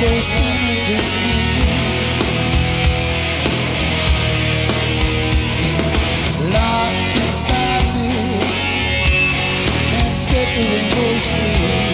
days he just me Locked inside me. Can't separate those feelings.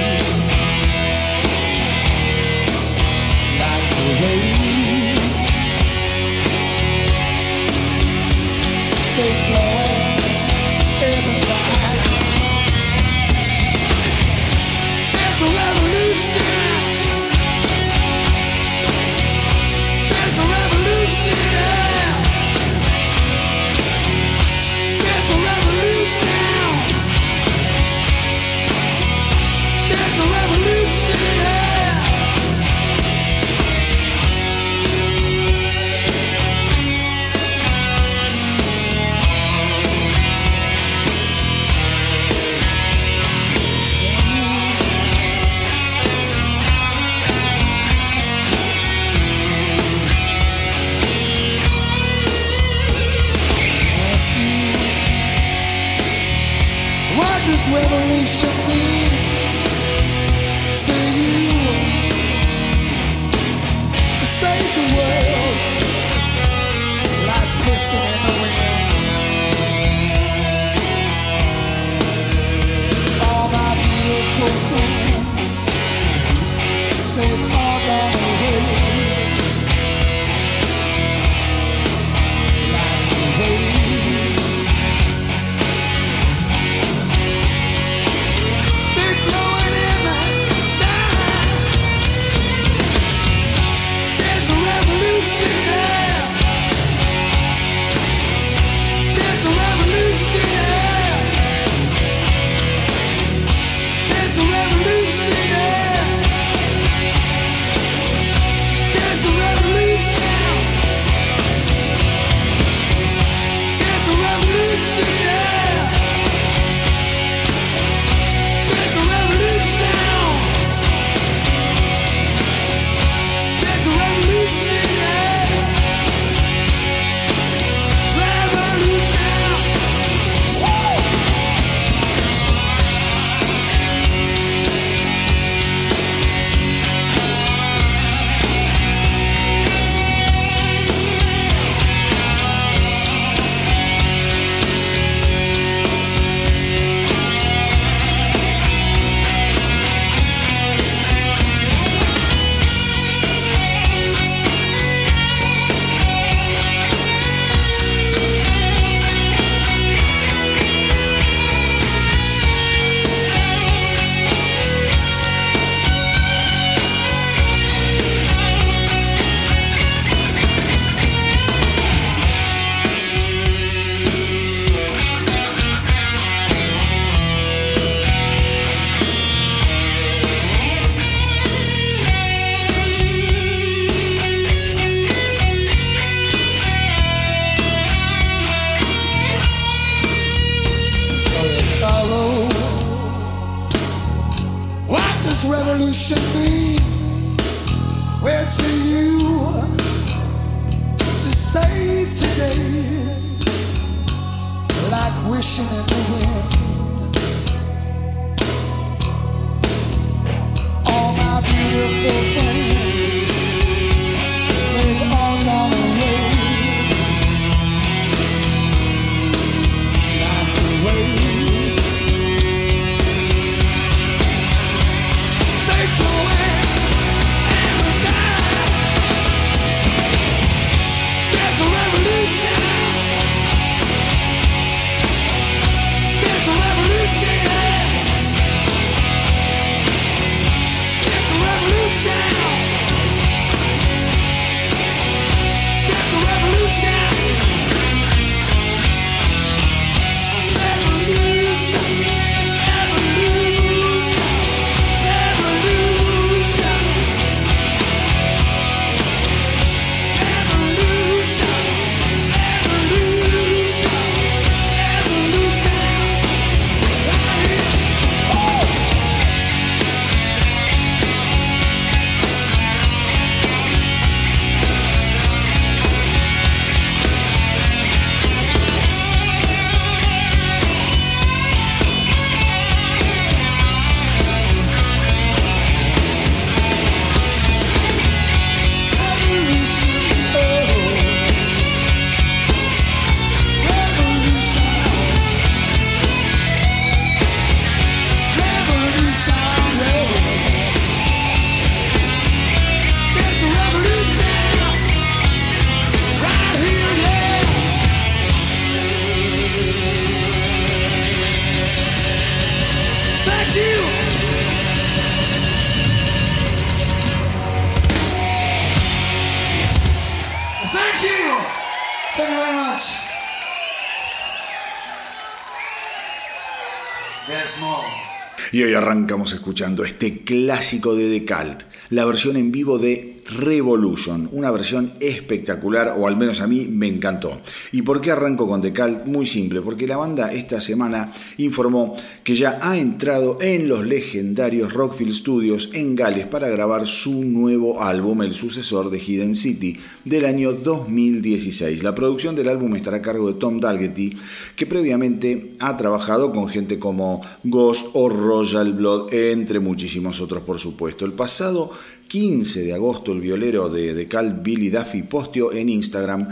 Y hoy arrancamos escuchando este clásico de The Cult, la versión en vivo de Revolution, una versión espectacular, o al menos a mí me encantó. ¿Y por qué arranco con Decal? Muy simple, porque la banda esta semana informó que ya ha entrado en los legendarios Rockfield Studios en Gales para grabar su nuevo álbum, el sucesor de Hidden City, del año 2016. La producción del álbum estará a cargo de Tom Dalgetty, que previamente ha trabajado con gente como Ghost o Royal Blood, entre muchísimos otros, por supuesto. El pasado 15 de agosto el violero de, Cal Billy Duffy posteó en Instagram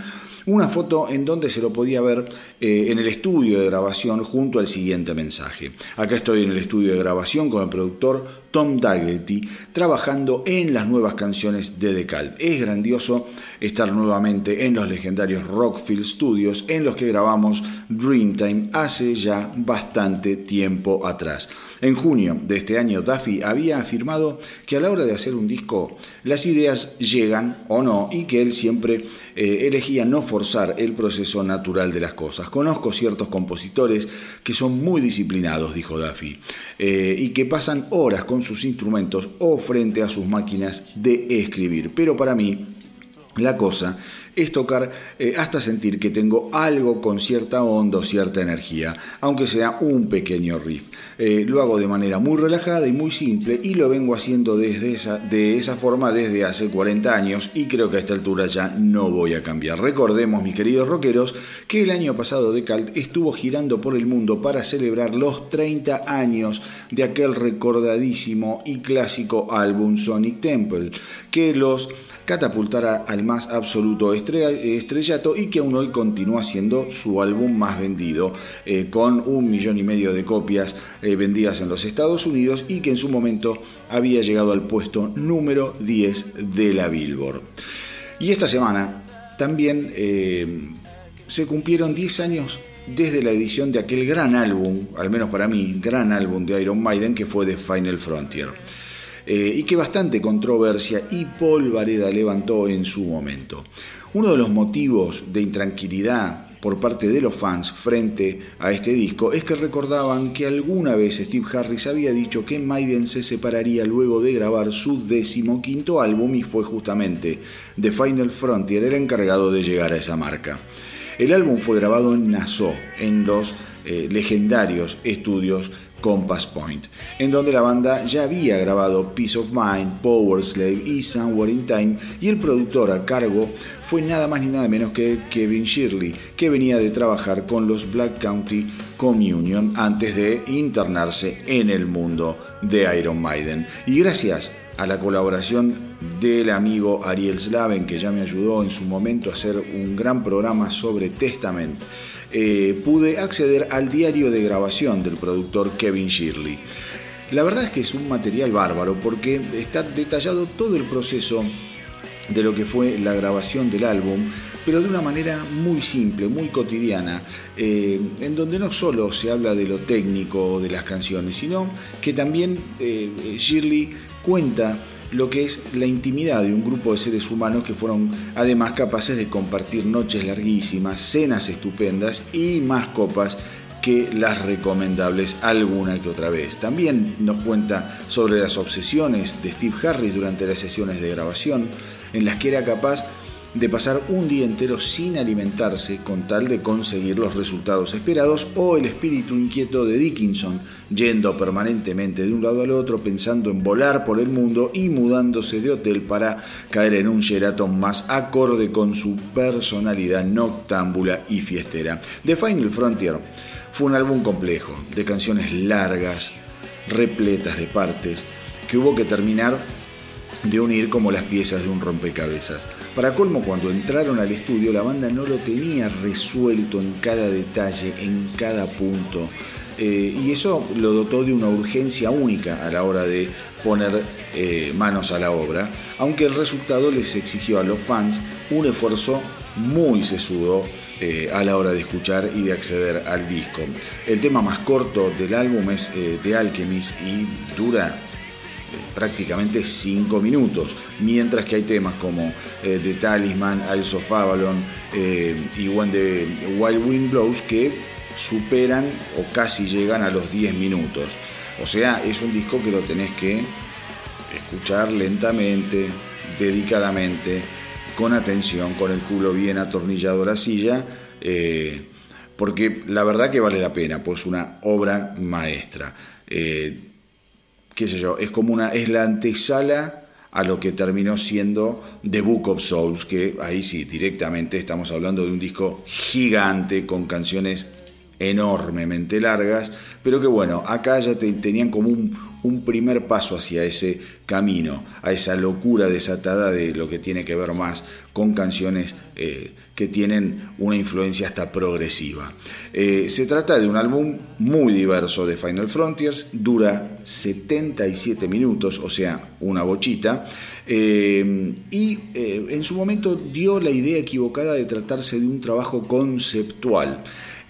una foto en donde se lo podía ver eh, en el estudio de grabación junto al siguiente mensaje. Acá estoy en el estudio de grabación con el productor Tom Daggett trabajando en las nuevas canciones de Decal. Es grandioso estar nuevamente en los legendarios Rockfield Studios en los que grabamos Dreamtime hace ya bastante tiempo atrás. En junio de este año, Duffy había afirmado que a la hora de hacer un disco las ideas llegan o no y que él siempre eh, elegía no forzar el proceso natural de las cosas. Conozco ciertos compositores que son muy disciplinados, dijo Duffy, eh, y que pasan horas con sus instrumentos o frente a sus máquinas de escribir. Pero para mí, la cosa es tocar eh, hasta sentir que tengo algo con cierta onda o cierta energía, aunque sea un pequeño riff. Eh, lo hago de manera muy relajada y muy simple y lo vengo haciendo desde esa, de esa forma desde hace 40 años y creo que a esta altura ya no voy a cambiar. Recordemos, mis queridos rockeros, que el año pasado de Calt estuvo girando por el mundo para celebrar los 30 años de aquel recordadísimo y clásico álbum Sonic Temple, que los catapultara al más absoluto estrellato y que aún hoy continúa siendo su álbum más vendido, eh, con un millón y medio de copias eh, vendidas en los Estados Unidos y que en su momento había llegado al puesto número 10 de la Billboard. Y esta semana también eh, se cumplieron 10 años desde la edición de aquel gran álbum, al menos para mí, gran álbum de Iron Maiden que fue The Final Frontier. Eh, y que bastante controversia y polvareda levantó en su momento. Uno de los motivos de intranquilidad por parte de los fans frente a este disco es que recordaban que alguna vez Steve Harris había dicho que Maiden se separaría luego de grabar su decimoquinto álbum y fue justamente The Final Frontier el encargado de llegar a esa marca. El álbum fue grabado en Nassau, en los eh, legendarios estudios Compass Point, en donde la banda ya había grabado Peace of Mind, Power Slave y Somewhere in Time, y el productor a cargo fue nada más ni nada menos que Kevin Shirley, que venía de trabajar con los Black County Communion antes de internarse en el mundo de Iron Maiden. Y gracias a la colaboración del amigo Ariel Slaven, que ya me ayudó en su momento a hacer un gran programa sobre Testament eh, pude acceder al diario de grabación del productor Kevin Shirley. La verdad es que es un material bárbaro porque está detallado todo el proceso de lo que fue la grabación del álbum, pero de una manera muy simple, muy cotidiana, eh, en donde no solo se habla de lo técnico de las canciones, sino que también eh, Shirley cuenta lo que es la intimidad de un grupo de seres humanos que fueron además capaces de compartir noches larguísimas, cenas estupendas y más copas que las recomendables alguna que otra vez. También nos cuenta sobre las obsesiones de Steve Harris durante las sesiones de grabación, en las que era capaz de pasar un día entero sin alimentarse con tal de conseguir los resultados esperados o el espíritu inquieto de Dickinson, yendo permanentemente de un lado al otro pensando en volar por el mundo y mudándose de hotel para caer en un Sheraton más acorde con su personalidad noctámbula y fiestera. The Final Frontier fue un álbum complejo, de canciones largas, repletas de partes, que hubo que terminar de unir como las piezas de un rompecabezas. Para colmo, cuando entraron al estudio, la banda no lo tenía resuelto en cada detalle, en cada punto. Eh, y eso lo dotó de una urgencia única a la hora de poner eh, manos a la obra, aunque el resultado les exigió a los fans un esfuerzo muy sesudo eh, a la hora de escuchar y de acceder al disco. El tema más corto del álbum es The Alchemist y dura prácticamente 5 minutos, mientras que hay temas como eh, The Talisman, Isles of Avalon eh, y When the Wild Wind Blows que superan o casi llegan a los 10 minutos. O sea, es un disco que lo tenés que escuchar lentamente, dedicadamente, con atención, con el culo bien atornillado a la silla, eh, porque la verdad que vale la pena, pues una obra maestra. Qué sé yo, es como una, es la antesala a lo que terminó siendo The Book of Souls, que ahí sí, directamente estamos hablando de un disco gigante con canciones enormemente largas, pero que bueno, acá ya tenían como un, primer paso hacia ese camino, a esa locura desatada de lo que tiene que ver más con canciones eh, que tienen una influencia hasta progresiva. Eh, se trata de un álbum muy diverso de Final Frontiers, dura 77 minutos, o sea, una bochita, eh, y en su momento dio la idea equivocada de tratarse de un trabajo conceptual.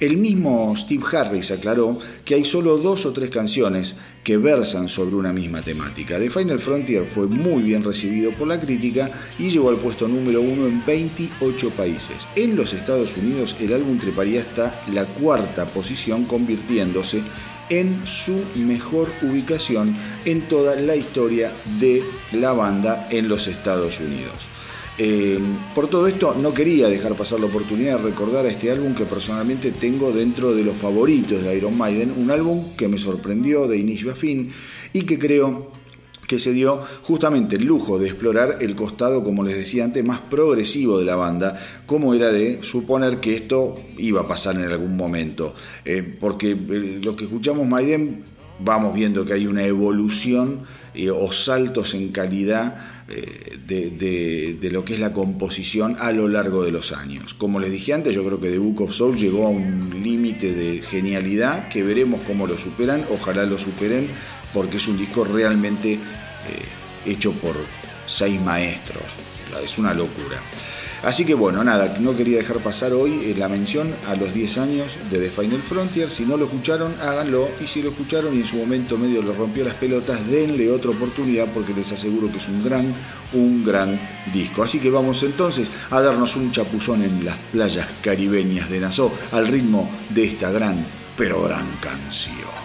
El mismo Steve Harris aclaró que hay solo dos o tres canciones que versan sobre una misma temática. The Final Frontier fue muy bien recibido por la crítica y llegó al puesto número uno en 28 países. En los Estados Unidos el álbum treparía hasta la cuarta posición, convirtiéndose en su mejor ubicación en toda la historia de la banda en los Estados Unidos. Eh, por todo esto, no quería dejar pasar la oportunidad de recordar a este álbum que personalmente tengo dentro de los favoritos de Iron Maiden, un álbum que me sorprendió de inicio a fin y que creo que se dio justamente el lujo de explorar el costado, como les decía antes, más progresivo de la banda, como era de suponer que esto iba a pasar en algún momento. Eh, porque eh, los que escuchamos Maiden vamos viendo que hay una evolución o saltos en calidad eh, de, lo que es la composición a lo largo de los años. Como les dije antes, yo creo que The Book of Soul llegó a un límite de genialidad que veremos cómo lo superan, ojalá lo superen, porque es un disco realmente eh, hecho por seis maestros, es una locura. Así que bueno, nada, no quería dejar pasar hoy eh, la mención a los 10 años de The Final Frontier. Si no lo escucharon, háganlo. Y si lo escucharon y en su momento medio lo rompió las pelotas, denle otra oportunidad porque les aseguro que es un gran, un gran disco. Así que vamos entonces a darnos un chapuzón en las playas caribeñas de Nassau al ritmo de esta gran, pero gran canción.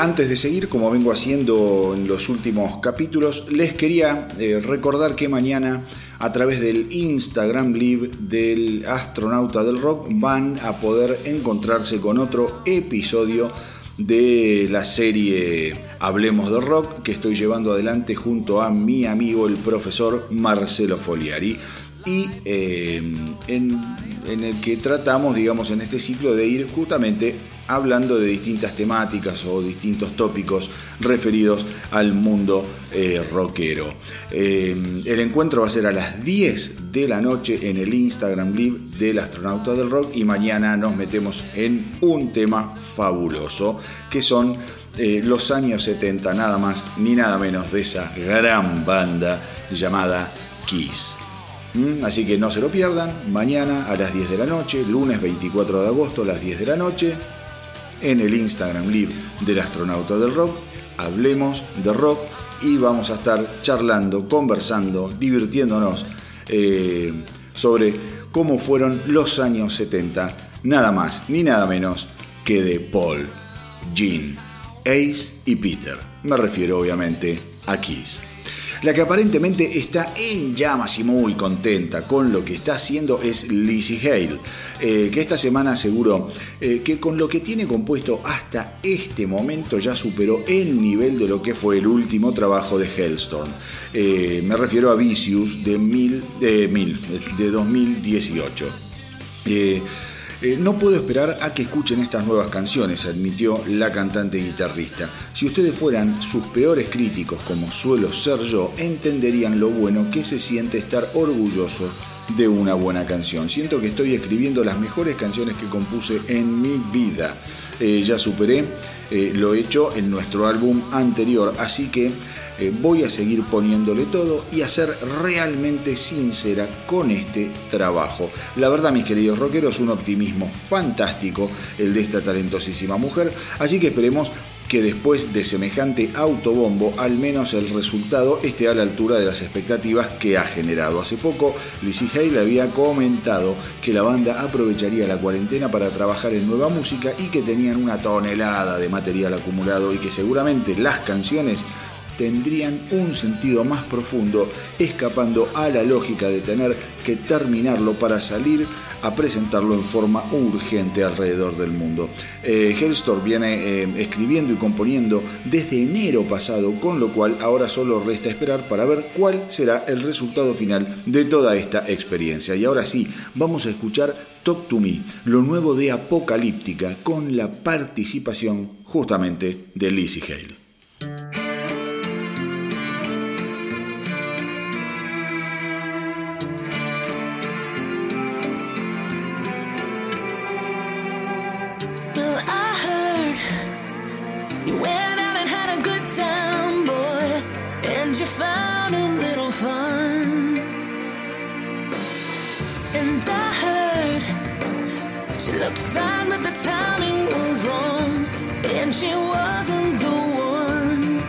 Antes de seguir, como vengo haciendo en los últimos capítulos, les quería eh, recordar que mañana a través del Instagram Live del astronauta del rock van a poder encontrarse con otro episodio de la serie Hablemos de Rock que estoy llevando adelante junto a mi amigo el profesor Marcelo Foliari. Y eh, en, en el que tratamos, digamos, en este ciclo de ir justamente hablando de distintas temáticas o distintos tópicos referidos al mundo eh, rockero. Eh, el encuentro va a ser a las 10 de la noche en el Instagram Live del astronauta del rock y mañana nos metemos en un tema fabuloso que son eh, los años 70, nada más ni nada menos de esa gran banda llamada Kiss. ¿Mm? Así que no se lo pierdan, mañana a las 10 de la noche, lunes 24 de agosto a las 10 de la noche, en el Instagram Live del astronauta del rock. Hablemos de rock y vamos a estar charlando, conversando, divirtiéndonos eh, sobre cómo fueron los años 70, nada más ni nada menos que de Paul, Gene, Ace y Peter. Me refiero obviamente a Kiss. La que aparentemente está en llamas y muy contenta con lo que está haciendo es Lizzie Hale, eh, que esta semana aseguró eh, que con lo que tiene compuesto hasta este momento ya superó el nivel de lo que fue el último trabajo de Hellstorm. Eh, me refiero a Vicious de, mil, mil, de 2018. Eh, no puedo esperar a que escuchen estas nuevas canciones, admitió la cantante guitarrista. Si ustedes fueran sus peores críticos, como suelo ser yo, entenderían lo bueno que se siente estar orgulloso de una buena canción. Siento que estoy escribiendo las mejores canciones que compuse en mi vida. Eh, ya superé eh, lo hecho en nuestro álbum anterior, así que eh, voy a seguir poniéndole todo y a ser realmente sincera con este trabajo. La verdad, mis queridos rockeros, un optimismo fantástico el de esta talentosísima mujer, así que esperemos que después de semejante autobombo, al menos el resultado esté a la altura de las expectativas que ha generado. Hace poco, Lizzie Hale había comentado que la banda aprovecharía la cuarentena para trabajar en nueva música y que tenían una tonelada de material acumulado y que seguramente las canciones tendrían un sentido más profundo, escapando a la lógica de tener que terminarlo para salir a presentarlo en forma urgente alrededor del mundo. Eh, viene eh, escribiendo y componiendo desde enero pasado, con lo cual ahora solo resta esperar para ver cuál será el resultado final de toda esta experiencia. Y ahora sí, vamos a escuchar Talk to Me, lo nuevo de Apocalíptica, con la participación justamente de Lizzie Hale. Looked fine, but the timing was wrong, and she wasn't the one.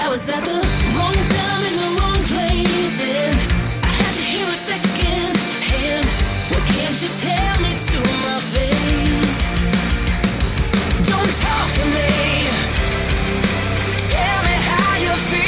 I was at the wrong time in the wrong place, and I had to hear a second hand. What can't you tell me to my face? Don't talk to me. Tell me how you feel.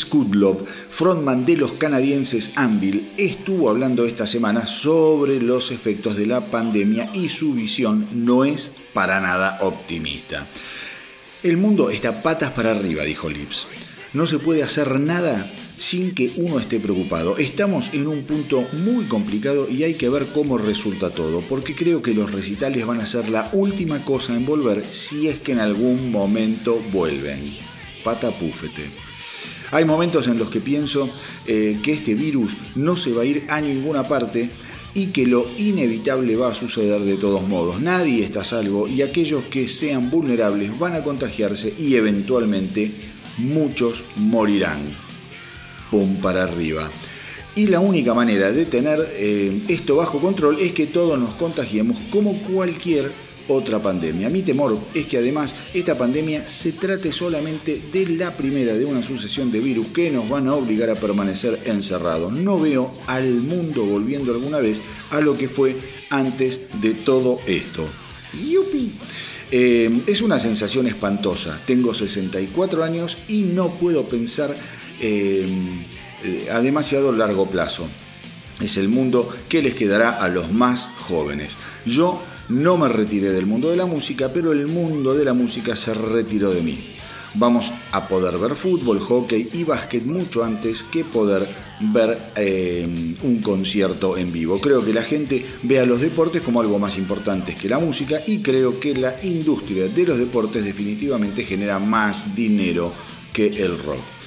Steve Lips Kudlow, frontman de los canadienses Anvil, estuvo hablando esta semana sobre los efectos de la pandemia y su visión no es para nada optimista. El mundo está patas para arriba, dijo Lips. No se puede hacer nada sin que uno esté preocupado. Estamos en un punto muy complicado y hay que ver cómo resulta todo, porque creo que los recitales van a ser la última cosa en volver si es que en algún momento vuelven. Pata púfete. Hay momentos en los que pienso eh, que este virus no se va a ir a ninguna parte y que lo inevitable va a suceder de todos modos. Nadie está a salvo y aquellos que sean vulnerables van a contagiarse y eventualmente muchos morirán pum para arriba. Y la única manera de tener eh, esto bajo control es que todos nos contagiemos como cualquier otra pandemia. Mi temor es que además esta pandemia se trate solamente de la primera de una sucesión de virus que nos van a obligar a permanecer encerrados. No veo al mundo volviendo alguna vez a lo que fue antes de todo esto. ¡Yupi! Eh, es una sensación espantosa. Tengo 64 años y no puedo pensar eh, a demasiado largo plazo. Es el mundo que les quedará a los más jóvenes. Yo no me retiré del mundo de la música, pero el mundo de la música se retiró de mí. Vamos a poder ver fútbol, hockey y básquet mucho antes que poder ver eh, un concierto en vivo. Creo que la gente ve a los deportes como algo más importante que la música y creo que la industria de los deportes definitivamente genera más dinero que el rock.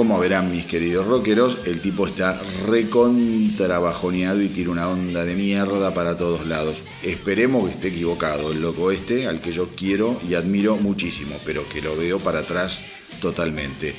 Como verán mis queridos rockeros, el tipo está recontrabajoneado y tira una onda de mierda para todos lados. Esperemos que esté equivocado el loco este, al que yo quiero y admiro muchísimo, pero que lo veo para atrás totalmente.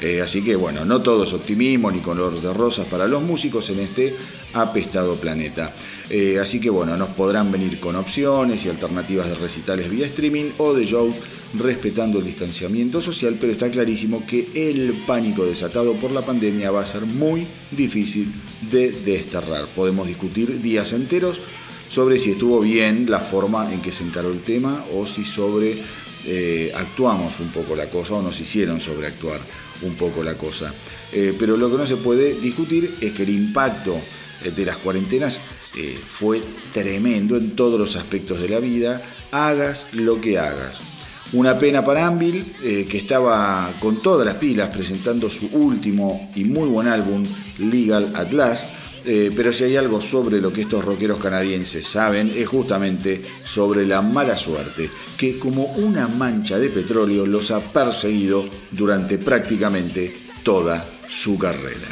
Eh, así que bueno, no todo es optimismo ni color de rosas para los músicos en este apestado planeta. Eh, así que bueno, nos podrán venir con opciones y alternativas de recitales vía streaming o de show respetando el distanciamiento social, pero está clarísimo que el pánico desatado por la pandemia va a ser muy difícil de desterrar. Podemos discutir días enteros sobre si estuvo bien la forma en que se encaró el tema o si sobre eh, actuamos un poco la cosa o nos hicieron sobreactuar un poco la cosa. Eh, pero lo que no se puede discutir es que el impacto eh, de las cuarentenas fue tremendo en todos los aspectos de la vida, hagas lo que hagas. Una pena para Anvil, que estaba con todas las pilas presentando su último y muy buen álbum, Legal at Last, pero si hay algo sobre lo que estos rockeros canadienses saben es justamente sobre la mala suerte, que como una mancha de petróleo los ha perseguido durante prácticamente toda su carrera.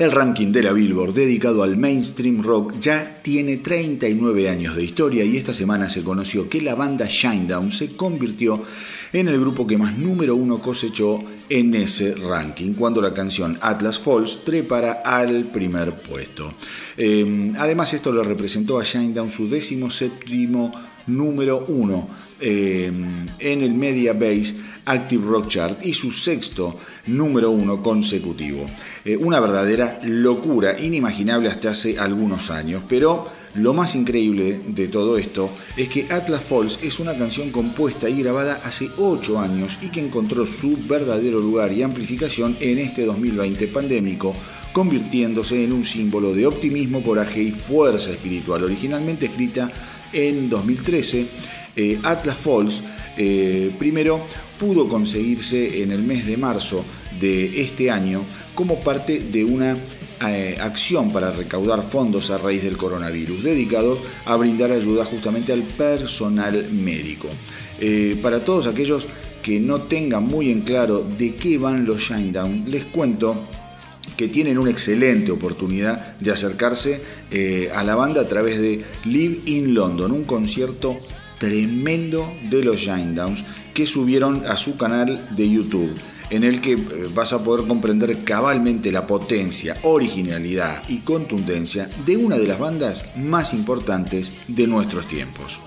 El ranking de la Billboard dedicado al mainstream rock ya tiene 39 años de historia y esta semana se conoció que la banda Shinedown se convirtió en el grupo que más número uno cosechó en ese ranking, cuando la canción Atlas Falls trepara al primer puesto. Eh, además, esto le representó a Shinedown su décimo séptimo número uno eh, en el Media Base Active Rock Chart y su sexto número uno consecutivo. Eh, una verdadera locura, inimaginable hasta hace algunos años, pero lo más increíble de todo esto es que Atlas Falls es una canción compuesta y grabada hace 8 años y que encontró su verdadero lugar y amplificación en este 2020 pandémico, convirtiéndose en un símbolo de optimismo, coraje y fuerza espiritual. Originalmente escrita en 2013, eh, Atlas Falls eh, primero pudo conseguirse en el mes de marzo de este año como parte de una eh, acción para recaudar fondos a raíz del coronavirus, dedicado a brindar ayuda justamente al personal médico. Para todos aquellos que no tengan muy en claro de qué van los Shinedown, les cuento que tienen una excelente oportunidad de acercarse eh, a la banda a través de Live in London, un concierto tremendo de los Shinedown que subieron a su canal de YouTube en el que eh, vas a poder comprender cabalmente la potencia, originalidad y contundencia de una de las bandas más importantes de nuestros tiempos.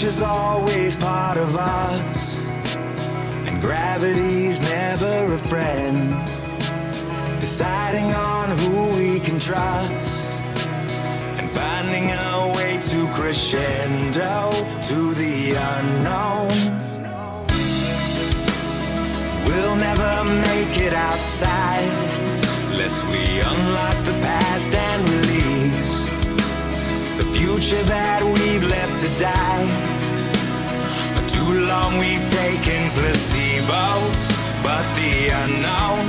The always part of us, and gravity's never a friend. deciding on who we can trust, and finding a way to crescendo to the unknown. We'll never make it outside unless we unlock the past and future that we've left to die. For too long we've taken placebos, but the unknown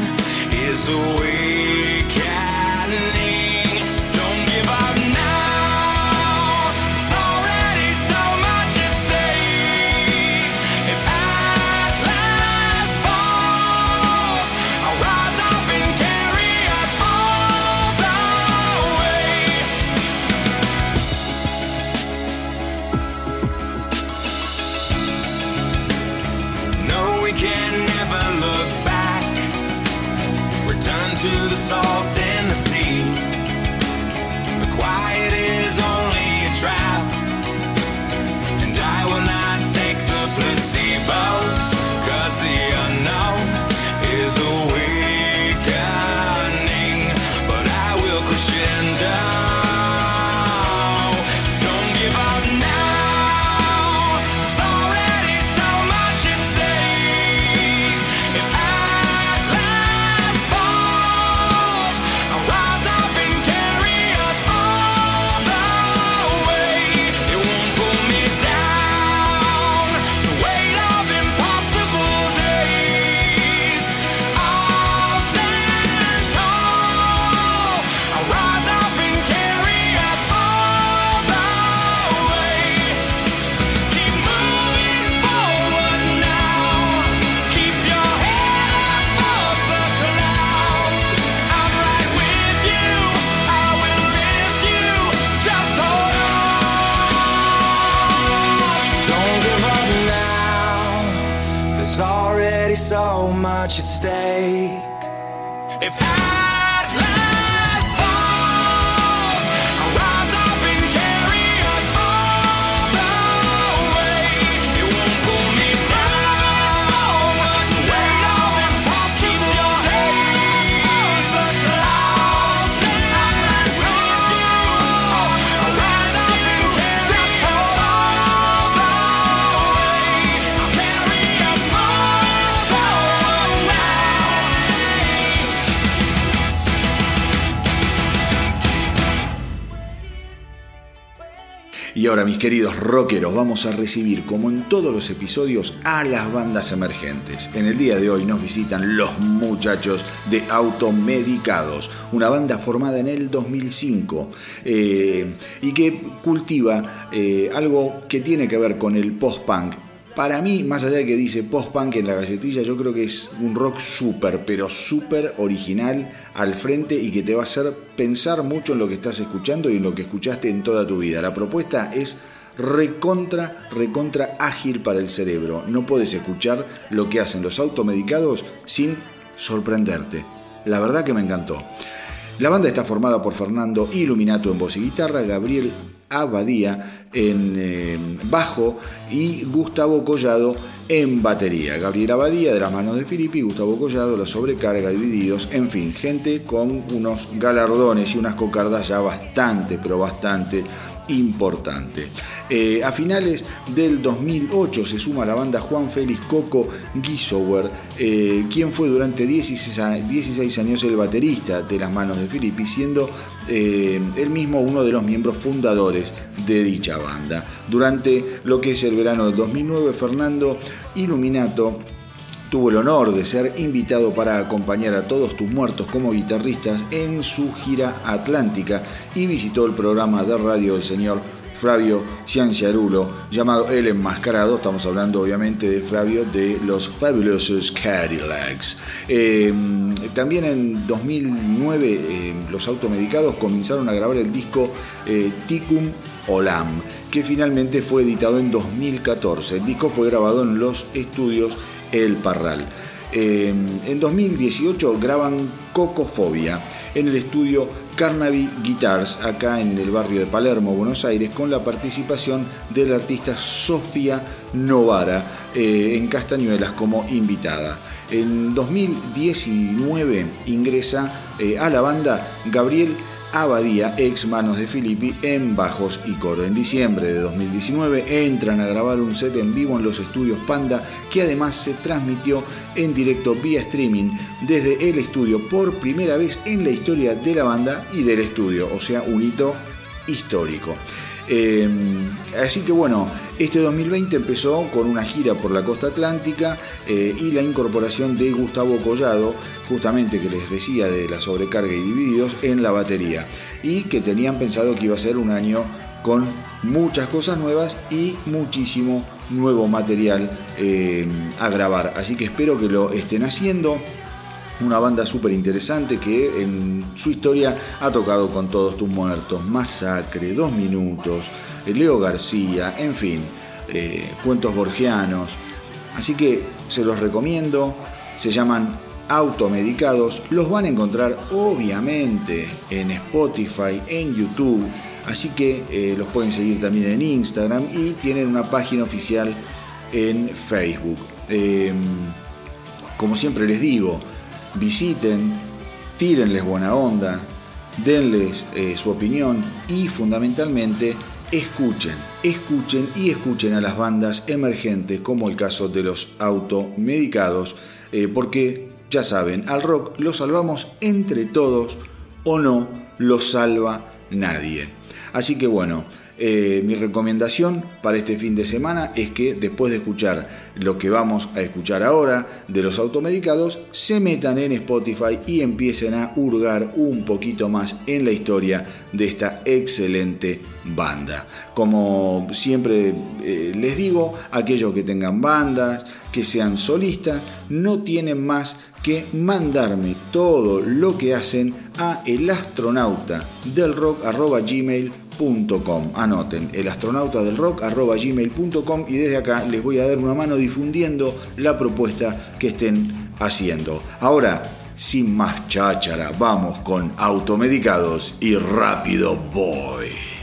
ahora, mis queridos rockeros, vamos a recibir, como en todos los episodios, a las bandas emergentes. En el día de hoy nos visitan los muchachos de Automedicados, una banda formada en el 2005 eh, y que cultiva eh, algo que tiene que ver con el post-punk para mí, más allá de que dice post-punk en la gacetilla, yo creo que es un rock súper, pero súper original al frente y que te va a hacer pensar mucho en lo que estás escuchando y en lo que escuchaste en toda tu vida. La propuesta es recontra, recontra ágil para el cerebro. No puedes escuchar lo que hacen los automedicados sin sorprenderte. La verdad que me encantó. La banda está formada por Fernando Iluminato en voz y guitarra, Gabriel Abadía en eh, bajo y Gustavo Collado en batería. Gabriel Abadía de las manos de Filippi, Gustavo Collado, la sobrecarga, divididos, en fin, gente con unos galardones y unas cocardas ya bastante, pero bastante importante. Eh, a finales del 2008 se suma a la banda Juan Félix Coco Gisower, eh, quien fue durante 16, años el baterista de las manos de Filippi, siendo eh, él mismo uno de los miembros fundadores de dicha banda. Durante lo que es el verano del 2009, Fernando Illuminato tuvo el honor de ser invitado para acompañar a todos tus muertos como guitarristas en su gira atlántica y visitó el programa de radio del señor Flavio Cianciarulo, llamado El Enmascarado. Estamos hablando obviamente de Flavio de los Fabulosos Cadillacs. Eh, también en 2009 eh, los automedicados comenzaron a grabar el disco eh, Ticum Olam, que finalmente fue editado en 2014. El disco fue grabado en los estudios El Parral. En 2018 graban Cocofobia en el estudio Carnaby Guitars, acá en el barrio de Palermo, Buenos Aires, con la participación de la artista Sofía Novara eh, en Castañuelas como invitada. En 2019 ingresa eh, a la banda Gabriel Abadía, ex manos de Filippi, en bajos y coro. En diciembre de 2019 entran a grabar un set en vivo en los estudios Panda, que además se transmitió en directo vía streaming desde el estudio por primera vez en la historia de la banda y del estudio, o sea, un hito histórico. Em, así que bueno, este 2020 empezó con una gira por la costa atlántica eh, y la incorporación de Gustavo Collado, justamente que les decía de la sobrecarga y divididos, en la batería. Y que tenían pensado que iba a ser un año con muchas cosas nuevas y muchísimo nuevo material em, a grabar. Así que espero que lo estén haciendo una banda súper interesante que en su historia ha tocado con todos tus muertos, Masacre, Dos Minutos, eh, Leo García, en fin, eh, cuentos borgianos. Así que se los recomiendo, se llaman Automedicados, los van a encontrar obviamente en Spotify, en YouTube, así que eh, los pueden seguir también en Instagram y tienen una página oficial en Facebook. Em, como siempre les digo, visiten, tírenles buena onda, denles eh, su opinión y fundamentalmente escuchen, escuchen y escuchen a las bandas emergentes como el caso de los automedicados, eh, porque ya saben, al rock lo salvamos entre todos o no lo salva nadie. Así que bueno, eh, mi recomendación para este fin de semana es que después de escuchar lo que vamos a escuchar ahora de los automedicados, se metan en Spotify y empiecen a hurgar un poquito más en la historia de esta excelente banda. Como siempre eh, les digo, aquellos que tengan bandas, que sean solistas, no tienen más que mandarme todo lo que hacen a elastronauta del rock gmail.com. Anoten, el astronauta del rock gmail.com y desde acá les voy a dar una mano difundiendo la propuesta que estén haciendo. Ahora, sin más cháchara, vamos con automedicados y rápido boy.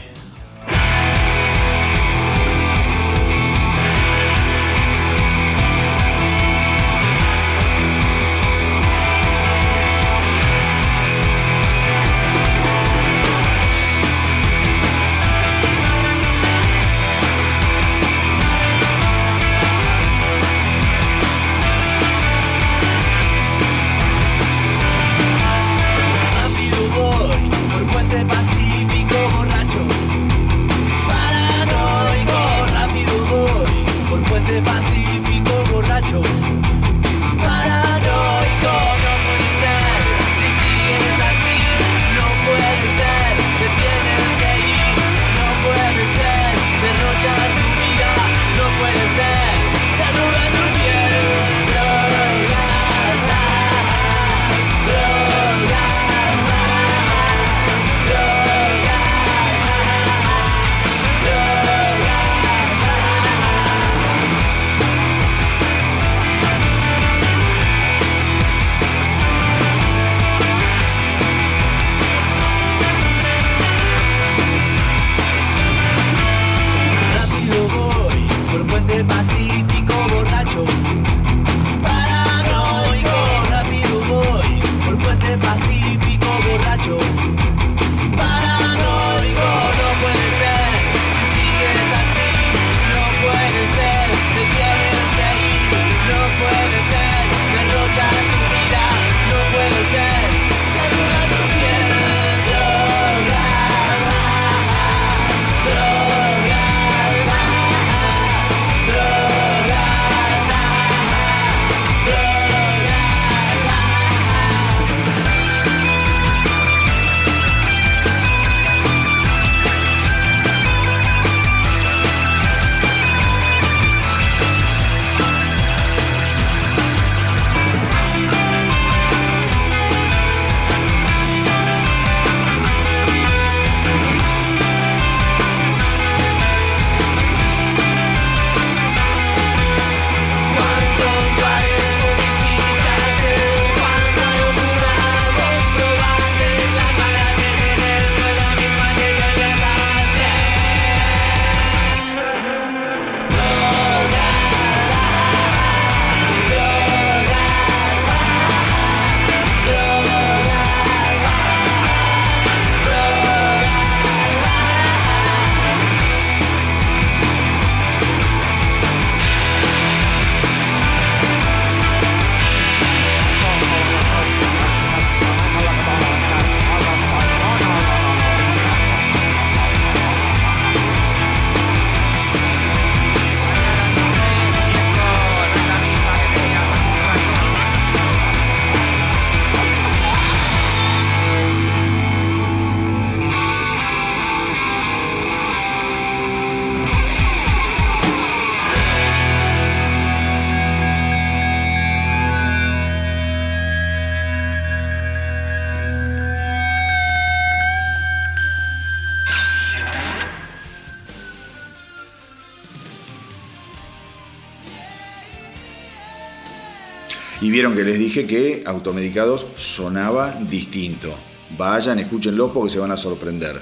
Que les dije que Automedicados sonaba distinto. Vayan, escúchenlo porque se van a sorprender.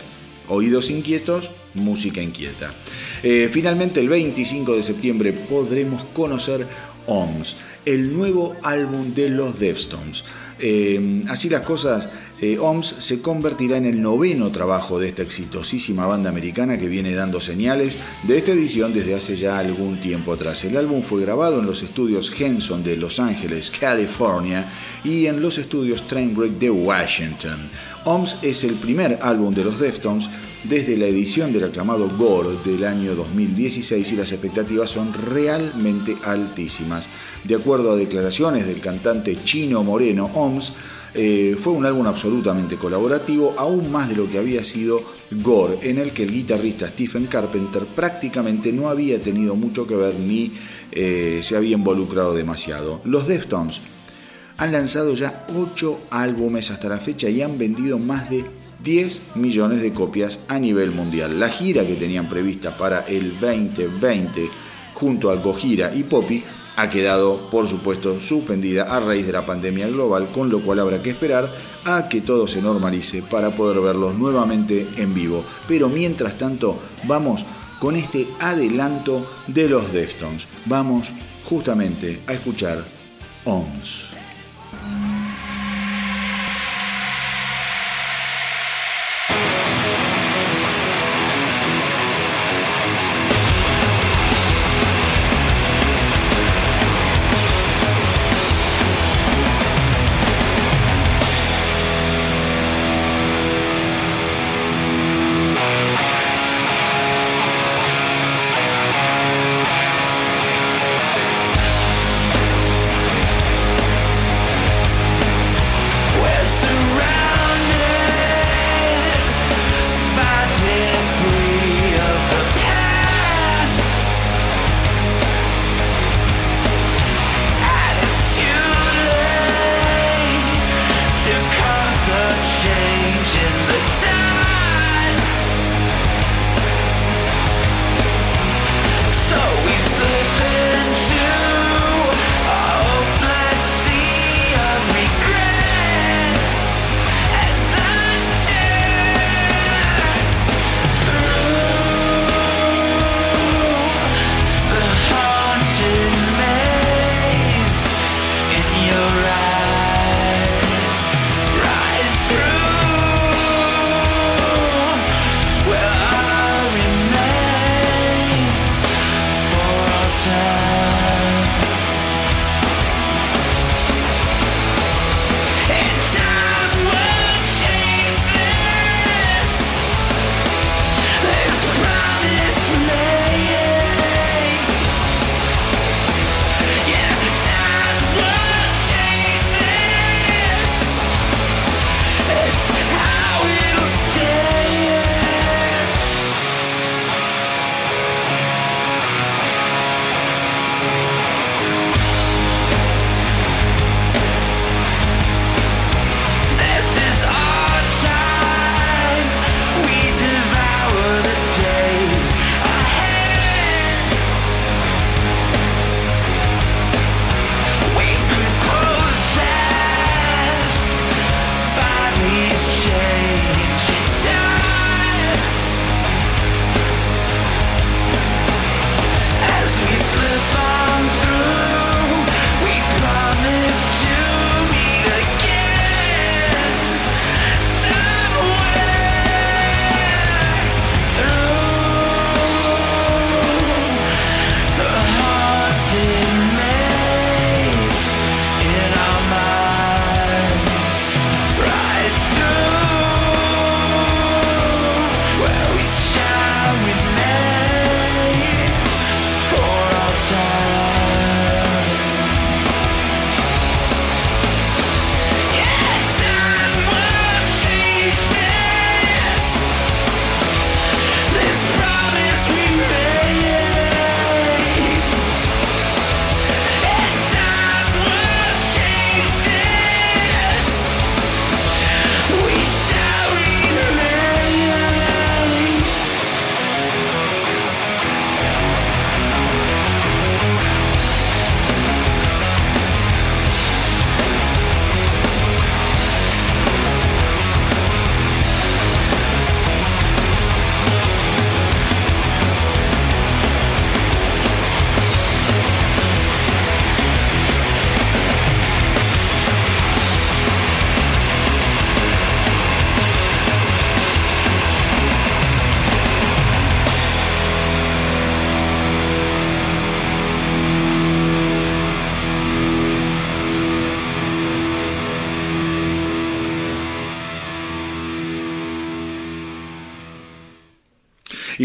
Oídos inquietos, música inquieta. Eh, finalmente, el 25 de septiembre podremos conocer OMS, el nuevo álbum de los Deftones. Eh, así las cosas, eh, OMS se convertirá en el noveno trabajo de esta exitosísima banda americana que viene dando señales de esta edición desde hace ya algún tiempo atrás. El álbum fue grabado en los estudios Henson de Los Ángeles, California y en los estudios Trainbreak de Washington. OMS es el primer álbum de los Deftones desde la edición del aclamado Gore del año 2016 y las expectativas son realmente altísimas. De acuerdo a declaraciones del cantante Chino Moreno, OMS eh, fue un álbum absolutamente colaborativo, aún más de lo que había sido Gore, en el que el guitarrista Stephen Carpenter prácticamente no había tenido mucho que ver ni eh, se había involucrado demasiado. Los Deftones han lanzado ya 8 álbumes hasta la fecha y han vendido más de 10 millones de copias a nivel mundial. La gira que tenían prevista para el 2020 junto a Gojira y Poppy ha quedado, por supuesto, suspendida a raíz de la pandemia global, con lo cual habrá que esperar a que todo se normalice para poder verlos nuevamente en vivo. Pero mientras tanto, vamos con este adelanto de los Deftones. Vamos justamente a escuchar OMS.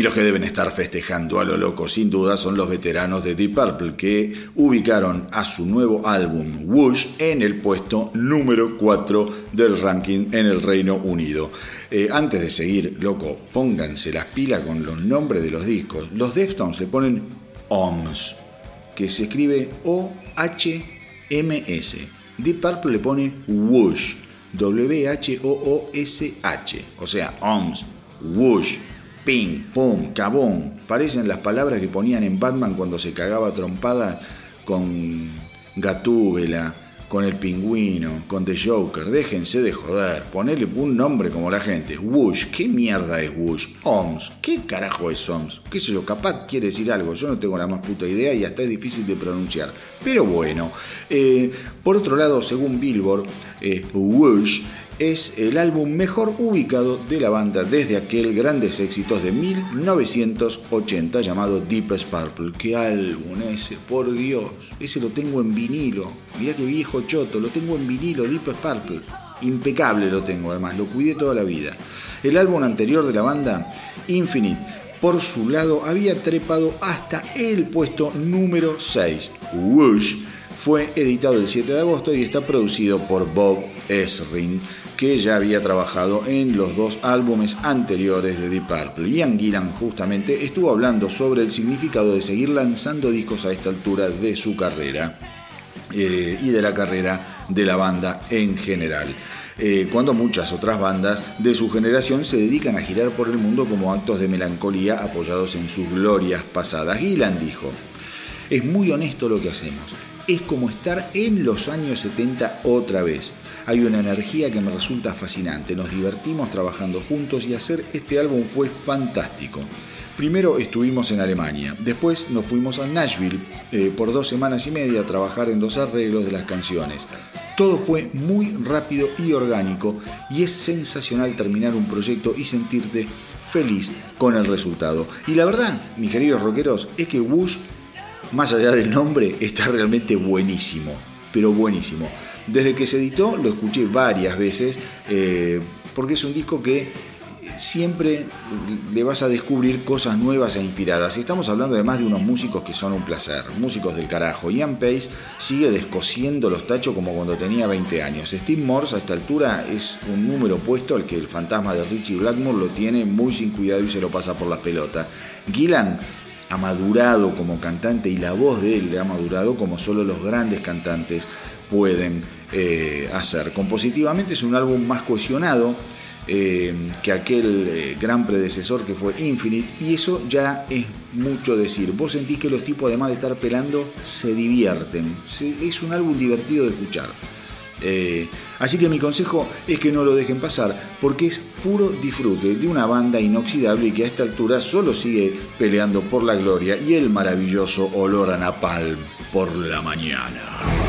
Y los que deben estar festejando a lo loco sin duda son los veteranos de Deep Purple que ubicaron a su nuevo álbum Whoosh en el puesto número 4 del ranking en el Reino Unido. Eh, antes de seguir, loco, pónganse las pilas con los nombres de los discos. Los Deftones le ponen OMS, que se escribe O-H-M-S. Deep Purple le pone Whoosh W-H-O-O-S-H. O sea, OMS, whoosh, ping, pum, cabón. Parecen las palabras que ponían en Batman cuando se cagaba trompada con Gatúbela con el pingüino, con The Joker. Déjense de joder, ponerle un nombre como la gente. Wush, ¿qué mierda es Wush? OMS, ¿qué carajo es OMS? ¿Qué sé yo? Capaz quiere decir algo, yo no tengo la más puta idea y hasta es difícil de pronunciar. Pero bueno, eh, por otro lado, según Billboard, eh, Wush es el álbum mejor ubicado de la banda desde aquel grandes éxitos de 1980 llamado Deepest Purple. ¿Qué álbum ese? Por Dios, ese lo tengo en vinilo. Mirá qué viejo choto, lo tengo en vinilo, Deepest Purple. Impecable lo tengo además, lo cuidé toda la vida. El álbum anterior de la banda, Infinite, por su lado había trepado hasta el puesto número 6. Whoosh fue editado el 7 de agosto y está producido por Bob Esrin que ya había trabajado en los dos álbumes anteriores de Deep Purple. Ian Gillan justamente estuvo hablando sobre el significado de seguir lanzando discos a esta altura de su carrera eh, y de la carrera de la banda en general. Eh, cuando muchas otras bandas de su generación se dedican a girar por el mundo como actos de melancolía apoyados en sus glorias pasadas. Gillan dijo, es muy honesto lo que hacemos, es como estar en los años 70 otra vez. Hay una energía que me resulta fascinante. Nos divertimos trabajando juntos y hacer este álbum fue fantástico. Primero estuvimos en Alemania, después nos fuimos a Nashville eh, por dos semanas y media a trabajar en los arreglos de las canciones. Todo fue muy rápido y orgánico y es sensacional terminar un proyecto y sentirte feliz con el resultado. Y la verdad, mis queridos rockeros, es que Wush, más allá del nombre, está realmente buenísimo, pero buenísimo. Desde que se editó lo escuché varias veces, eh, porque es un disco que siempre le vas a descubrir cosas nuevas e inspiradas. Y estamos hablando además de unos músicos que son un placer, músicos del carajo. Ian Pace sigue descosiendo los tachos como cuando tenía 20 años. Steve Morse a esta altura es un número opuesto al que el fantasma de Richie Blackmore lo tiene muy sin cuidado y se lo pasa por las pelotas. Gillan ha madurado como cantante y la voz de él ha madurado como solo los grandes cantantes pueden eh, hacer. Compositivamente es un álbum más cohesionado eh, que aquel eh, gran predecesor que fue Infinite y eso ya es mucho decir. Vos sentís que los tipos además de estar pelando se divierten. es un álbum divertido de escuchar. Así que mi consejo es que no lo dejen pasar, porque es puro disfrute de una banda inoxidable que a esta altura solo sigue peleando por la gloria y el maravilloso olor a napalm por la mañana.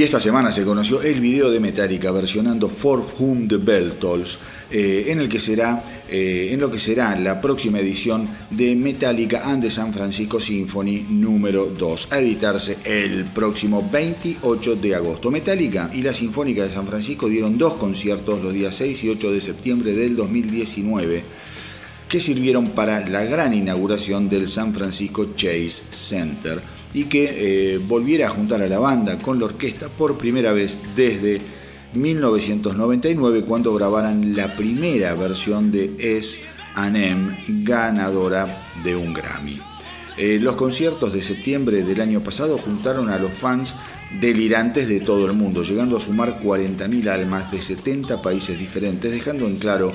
Y esta semana se conoció el video de Metallica versionando For Whom the Bell Tolls, eh, en, que será, eh, en lo que será la próxima edición de Metallica and the San Francisco Symphony número 2, a editarse el próximo 28 de agosto. Metallica y la Sinfónica de San Francisco dieron dos conciertos los días 6 y 8 de septiembre del 2019 que sirvieron para la gran inauguración del San Francisco Chase Center y que eh, volviera a juntar a la banda con la orquesta por primera vez desde 1999 cuando grabaran la primera versión de S&M ganadora de un Grammy. Eh, los conciertos de septiembre del año pasado juntaron a los fans delirantes de todo el mundo, llegando a sumar 40.000 almas de 70 países diferentes, dejando en claro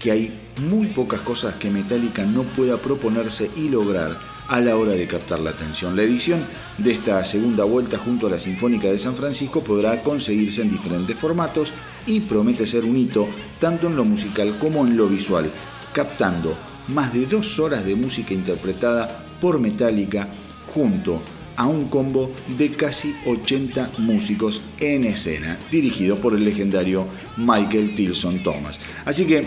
que hay muy pocas cosas que Metallica no pueda proponerse y lograr a la hora de captar la atención. La edición de esta segunda vuelta junto a la Sinfónica de San Francisco podrá conseguirse en diferentes formatos y promete ser un hito tanto en lo musical como en lo visual, captando más de dos horas de música interpretada por Metallica junto a un combo de casi 80 músicos en escena, dirigido por el legendario Michael Tilson Thomas. Así que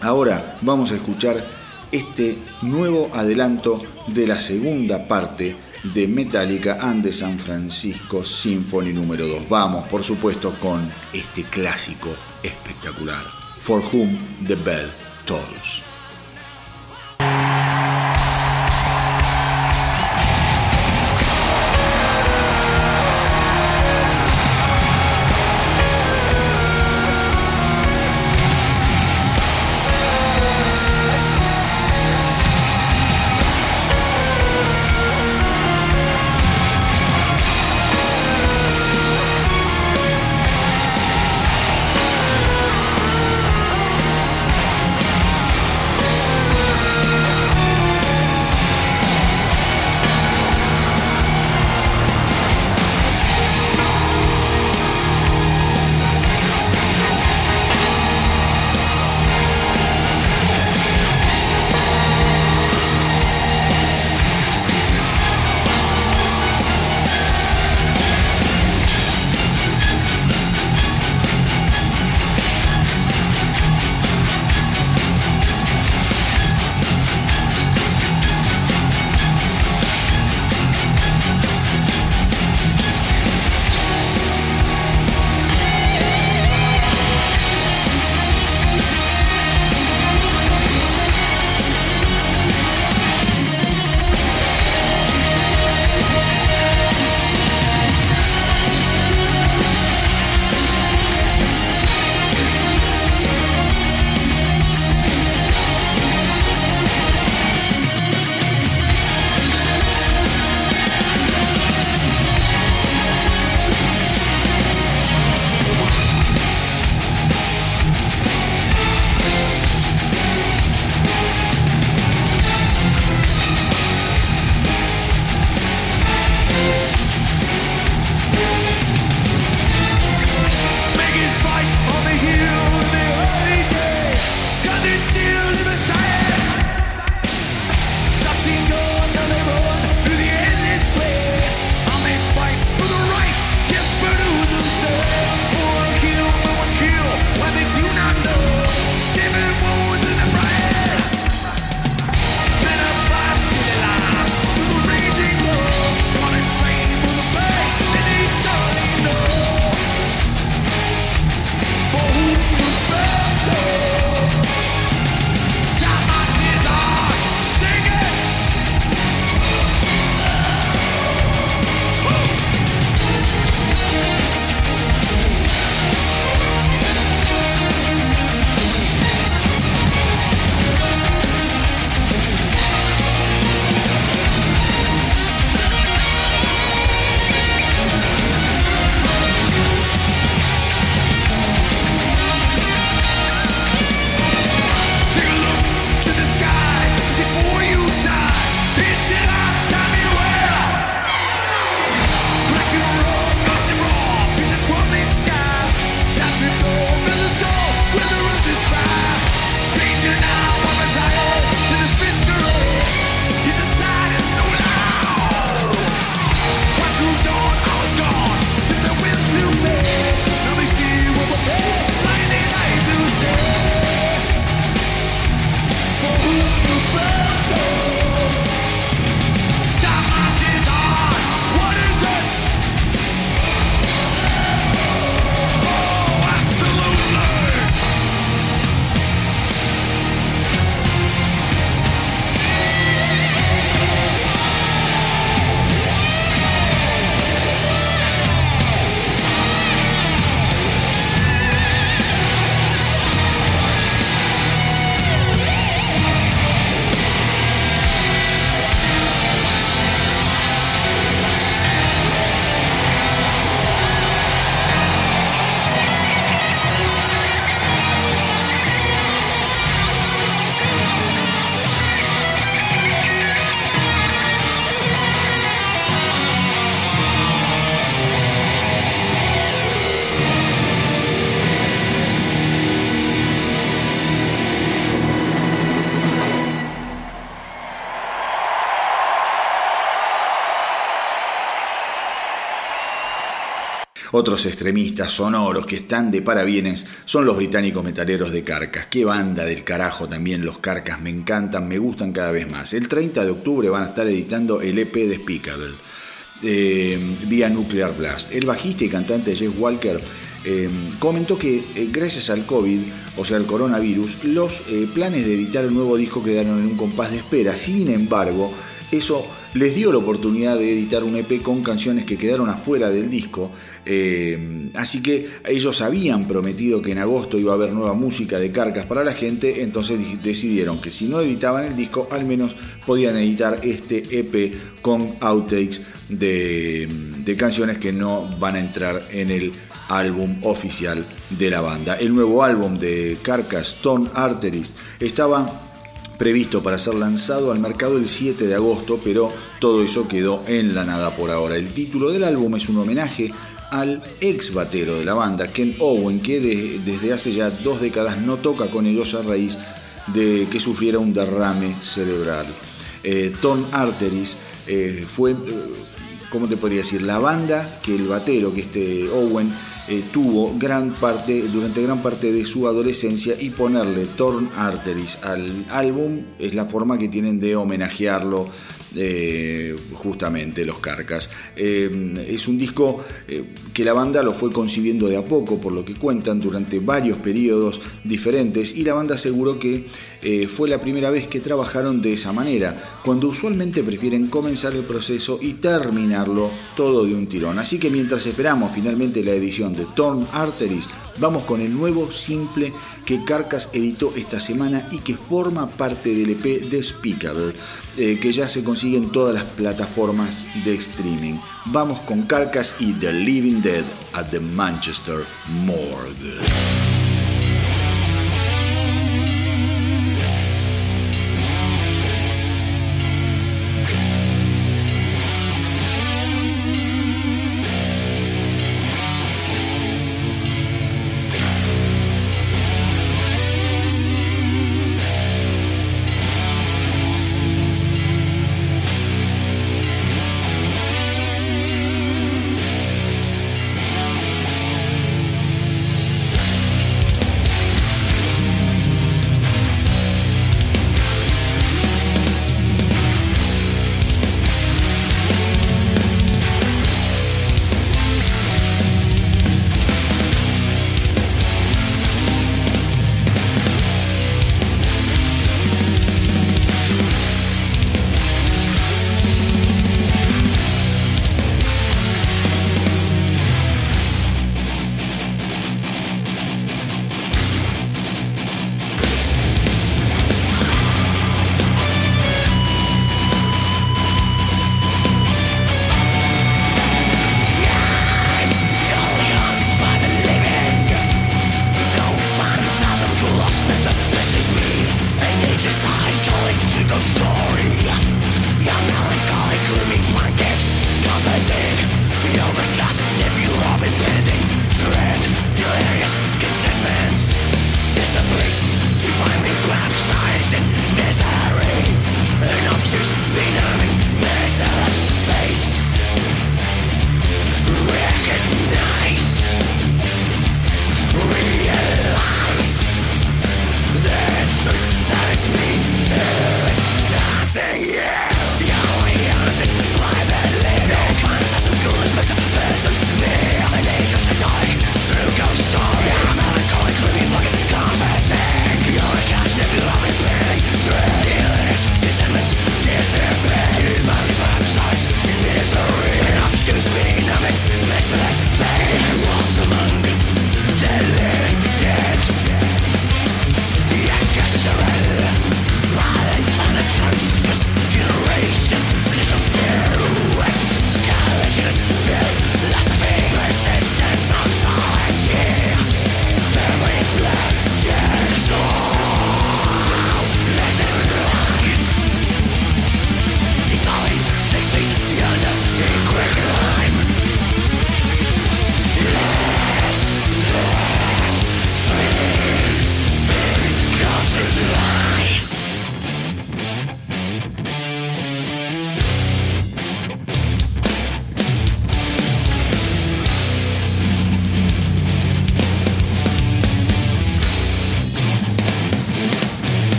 ahora vamos a escuchar este nuevo adelanto de la segunda parte de Metallica and the San Francisco Symphony número 2. Vamos, por supuesto, con este clásico espectacular, For Whom the Bell Tolls. Otros extremistas sonoros que están de parabienes son los británicos metaleros de Carcas. Qué banda del carajo también los Carcas, me encantan, me gustan cada vez más. El 30 de octubre van a estar editando el EP de Speakable. Eh, vía Nuclear Blast. El bajista y cantante Jeff Walker eh, comentó que eh, gracias al COVID, o sea, al coronavirus, los planes de editar el nuevo disco quedaron en un compás de espera. Sin embargo, eso les dio la oportunidad de editar un EP con canciones que quedaron afuera del disco. Eh, así que ellos habían prometido que en agosto iba a haber nueva música de carcas para la gente, entonces decidieron que si no editaban el disco, al menos podían editar este EP con outtakes de, de canciones que no van a entrar en el álbum oficial de la banda. El nuevo álbum de Carcass, Stone Arteries, estaba previsto para ser lanzado al mercado el 7 de agosto, pero todo eso quedó en la nada por ahora. El título del álbum es un homenaje al ex batero de la banda, Ken Owen, que desde hace ya dos décadas no toca con ellos a raíz de que sufriera un derrame cerebral. Eh, Tom Arteries eh, fue, eh, ¿cómo te podría decir? La banda que el batero, que este Owen, eh, tuvo gran parte, durante gran parte de su adolescencia y ponerle Torn Arteries al álbum es la forma que tienen de homenajearlo eh, justamente los Carcas. Eh, es un disco que la banda lo fue concibiendo de a poco, por lo que cuentan, durante varios periodos diferentes y la banda aseguró que eh, fue la primera vez que trabajaron de esa manera, cuando usualmente prefieren comenzar el proceso y terminarlo todo de un tirón. Así que mientras esperamos finalmente la edición de Torn Arteries, vamos con el nuevo simple que Carcas editó esta semana y que forma parte del EP de Speakable, eh, que ya se consigue en todas las plataformas de streaming. Vamos con Carcas y The Living Dead at the Manchester Morgue.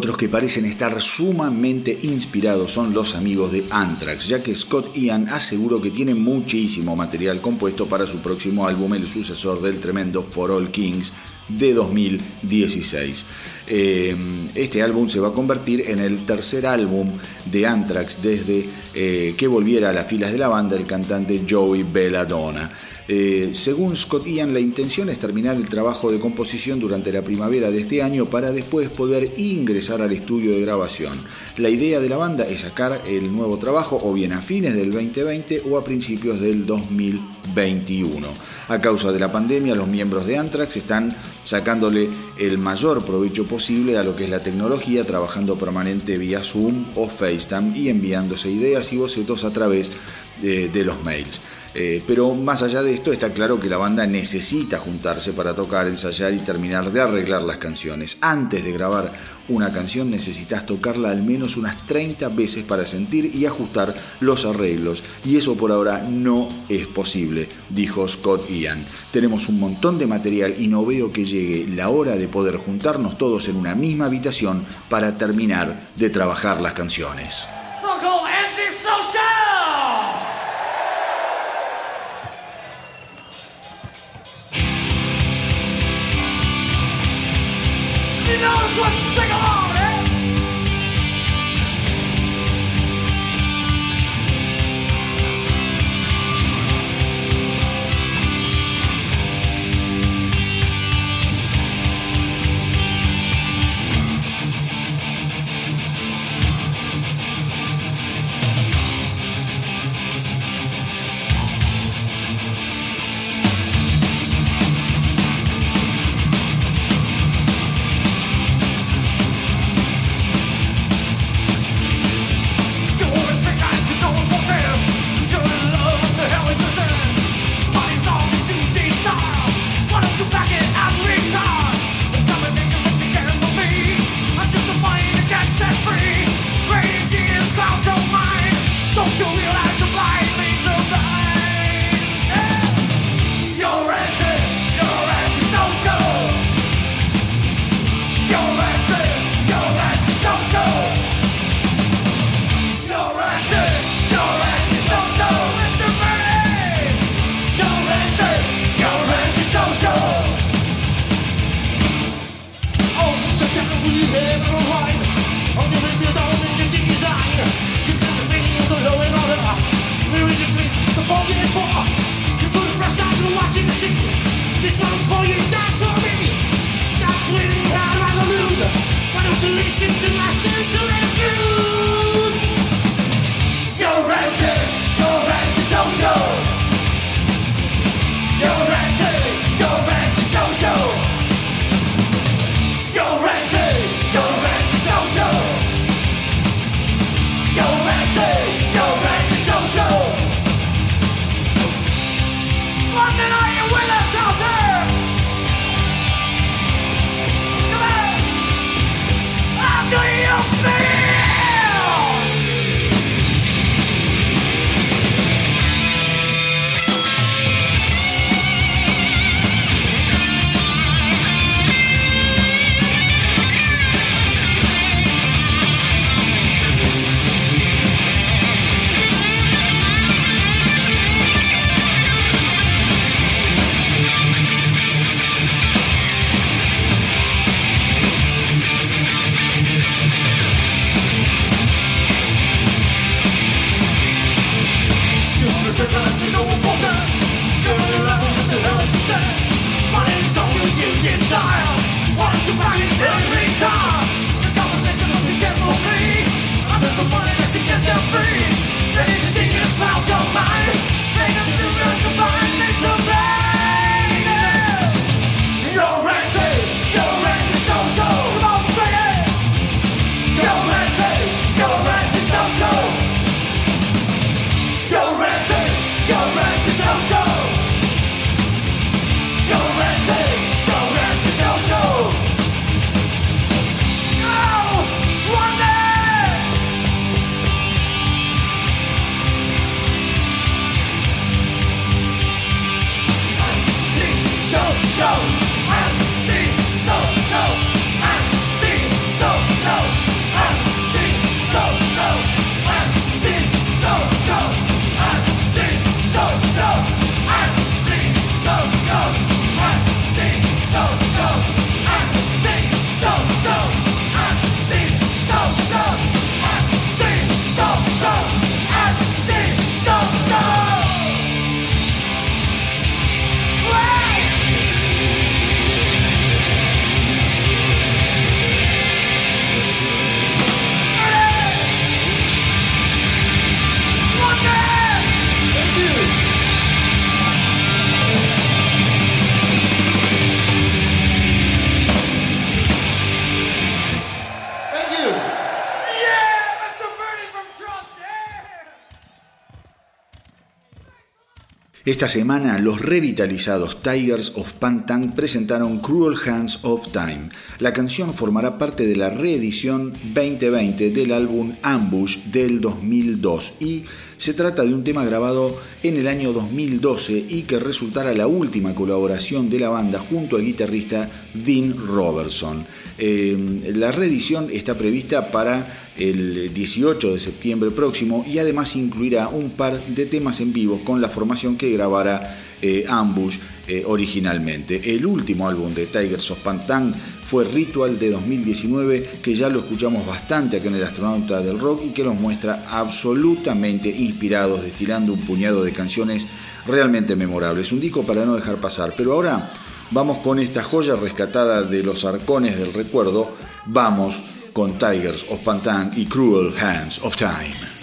Otros que parecen estar sumamente inspirados son los amigos de Anthrax, ya que Scott Ian aseguró que tiene muchísimo material compuesto para su próximo álbum, el sucesor del tremendo For All Kings de 2016. Eh, este álbum se va a convertir en el tercer álbum de Anthrax desde eh, que volviera a las filas de la banda el cantante Joey Belladonna. Eh, según Scott Ian, la intención es terminar el trabajo de composición durante la primavera de este año para después poder ingresar al estudio de grabación. La idea de la banda es sacar el nuevo trabajo o bien a fines del 2020 o a principios del 2021. A causa de la pandemia, los miembros de Anthrax están sacándole el mayor provecho posible a lo que es la tecnología, trabajando permanente vía Zoom o FaceTime y enviándose ideas y bocetos a través de los mails. Eh, pero más allá de esto está claro que la banda necesita juntarse para tocar, ensayar y terminar de arreglar las canciones. Antes de grabar una canción necesitas tocarla al menos unas 30 veces para sentir y ajustar los arreglos. Y eso por ahora no es posible, dijo Scott Ian. Tenemos un montón de material y no veo que llegue la hora de poder juntarnos todos en una misma habitación para terminar de trabajar las canciones. Knows what's Esta semana los revitalizados Tigers of Pantang presentaron Cruel Hands of Time. La canción formará parte de la reedición 2020 del álbum Ambush del 2002 y se trata de un tema grabado en el año 2012 y que resultará la última colaboración de la banda junto al guitarrista Dean Robertson. Eh, la reedición está prevista para el 18 de septiembre próximo y además incluirá un par de temas en vivo con la formación que grabara eh, Ambush eh, originalmente. El último álbum de Tigers of Pantang fue Ritual de 2019, que ya lo escuchamos bastante acá en el Astronauta del Rock y que nos muestra absolutamente inspirados, destilando un puñado de canciones realmente memorables. Un disco para no dejar pasar. Pero ahora vamos con esta joya rescatada de los arcones del recuerdo. Vamos con Tigers of Pantang y Cruel Hands of Time.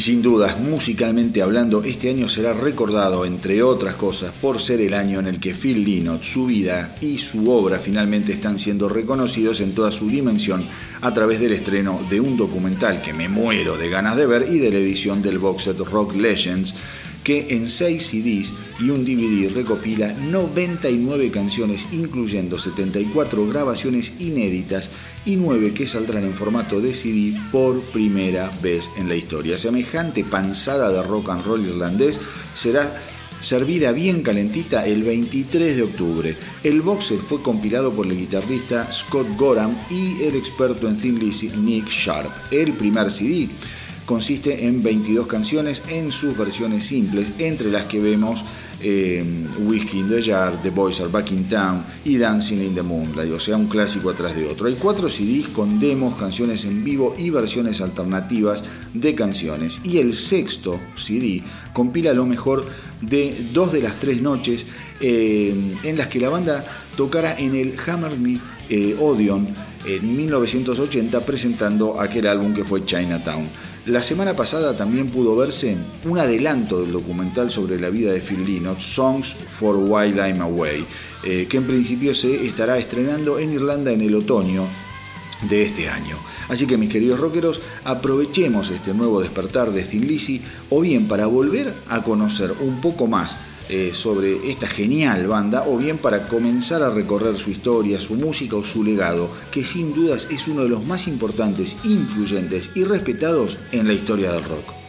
Y sin dudas, musicalmente hablando, este año será recordado, entre otras cosas, por ser el año en el que Phil Lynott, su vida y su obra finalmente están siendo reconocidos en toda su dimensión a través del estreno de un documental que me muero de ganas de ver y de la edición del box set Rock Legends que en 6 CDs y un DVD recopila 99 canciones, incluyendo 74 grabaciones inéditas y 9 que saldrán en formato de CD por primera vez en la historia. Semejante panzada de rock and roll irlandés será servida bien calentita el 23 de octubre. El box fue compilado por el guitarrista Scott Gorham y el experto en Thin Nick Sharp. El primer CD consiste en 22 canciones en sus versiones simples, entre las que vemos eh, Whiskey in the Jar, The Boys Are Back in Town y Dancing in the Moonlight, o sea, un clásico atrás de otro. Hay cuatro CDs con demos, canciones en vivo y versiones alternativas de canciones. Y el sexto CD compila lo mejor de dos de las tres noches eh, en las que la banda tocara en el Hammersmith eh, Odeon en 1980 presentando aquel álbum que fue Chinatown. La semana pasada también pudo verse un adelanto del documental sobre la vida de Phil Lynott, Songs for While I'm Away, eh, que en principio se estará estrenando en Irlanda en el otoño de este año. Así que mis queridos rockeros, aprovechemos este nuevo despertar de Thin Lizzy o bien para volver a conocer un poco más eh, sobre esta genial banda o bien para comenzar a recorrer su historia, su música o su legado, que sin dudas es uno de los más importantes, influyentes y respetados en la historia del rock.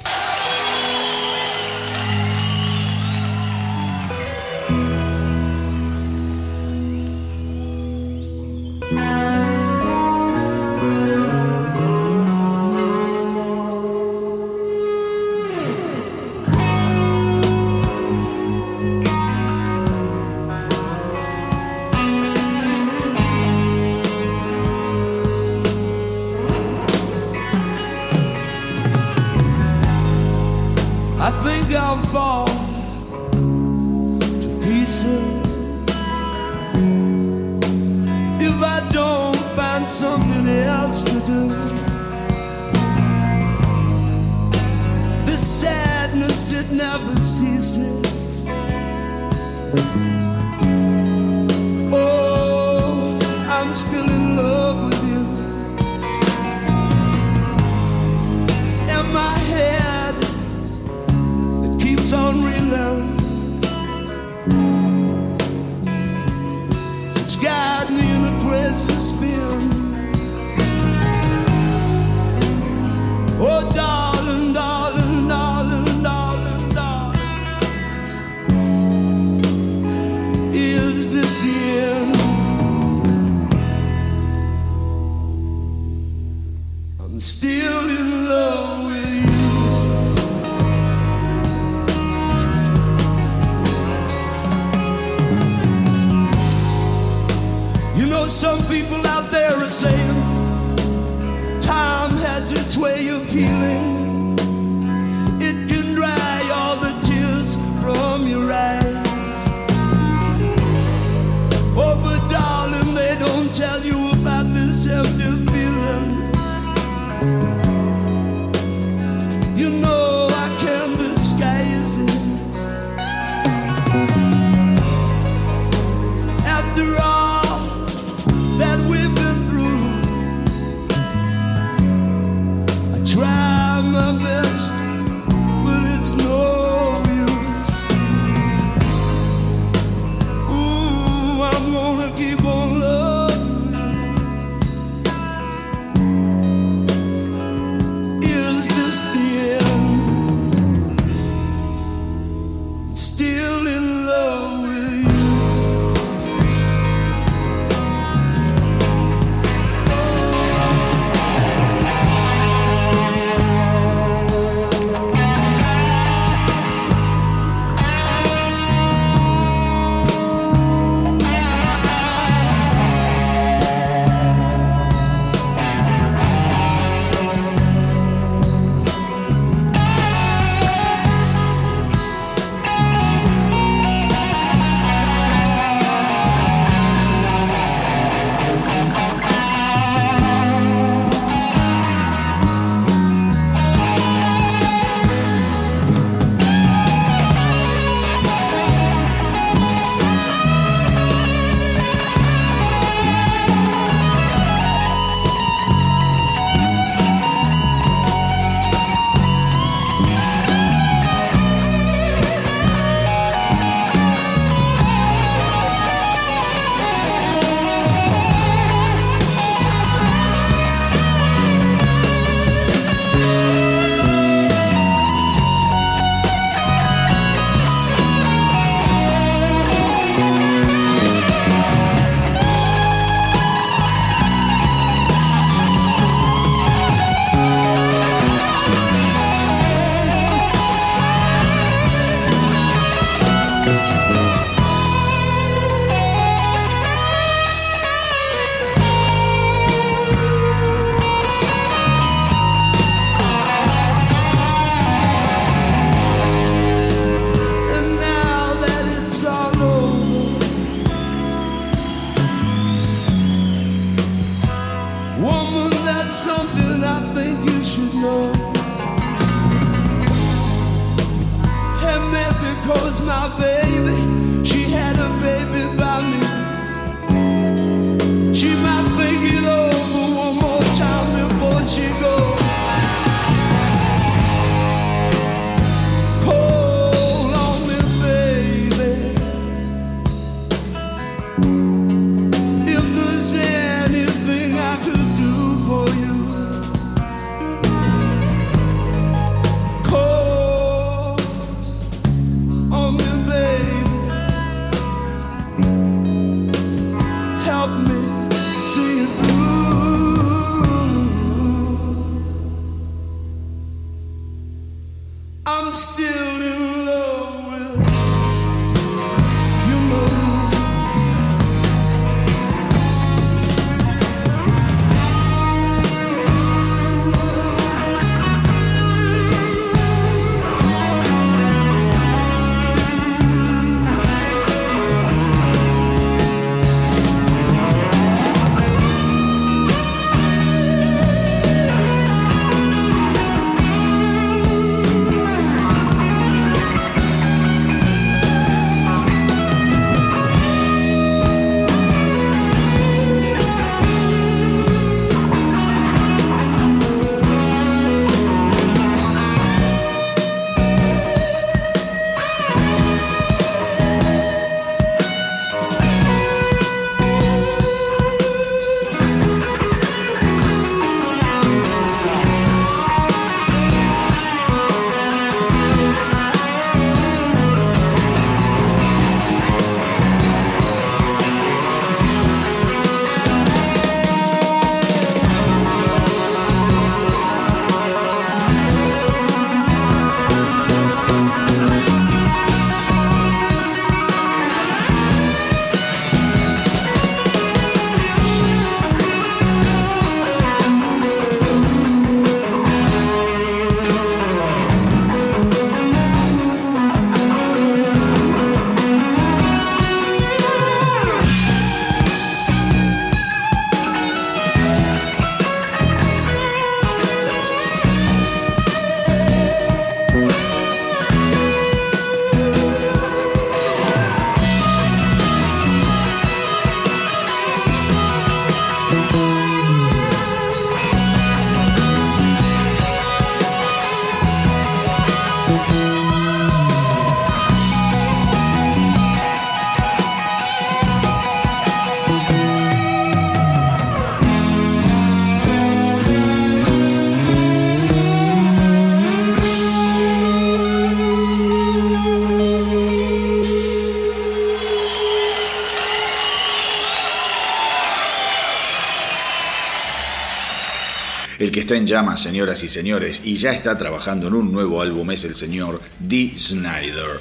Llamas, señoras y señores, y ya está trabajando en un nuevo álbum es el señor Dee Snyder.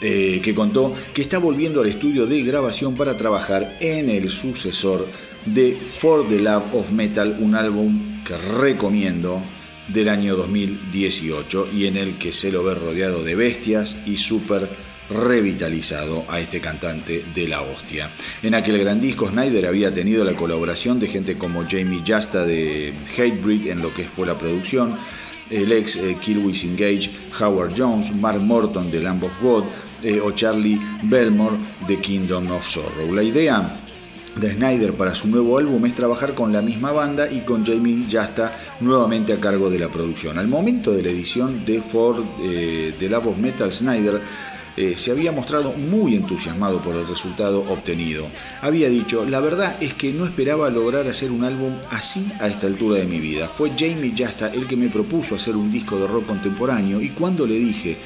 Eh, que contó que está volviendo al estudio de grabación para trabajar en el sucesor de For the Love of Metal, un álbum que recomiendo del año 2018 y en el que se lo ve rodeado de bestias y súper revitalizado a este cantante de la hostia. En aquel gran disco Snyder había tenido la colaboración de gente como Jamie Justa de Hatebreed en lo que fue la producción, el ex eh, Engage, Howard Jones, Mark Morton de Lamb of God eh, o Charlie Belmore de Kingdom of Sorrow. La idea de Snyder para su nuevo álbum es trabajar con la misma banda y con Jamie Jasta nuevamente a cargo de la producción. Al momento de la edición de Ford eh, de Love of Metal, Snyder eh, se había mostrado muy entusiasmado por el resultado obtenido. Había dicho, la verdad es que no esperaba lograr hacer un álbum así a esta altura de mi vida. Fue Jamie Jasta el que me propuso hacer un disco de rock contemporáneo y cuando le dije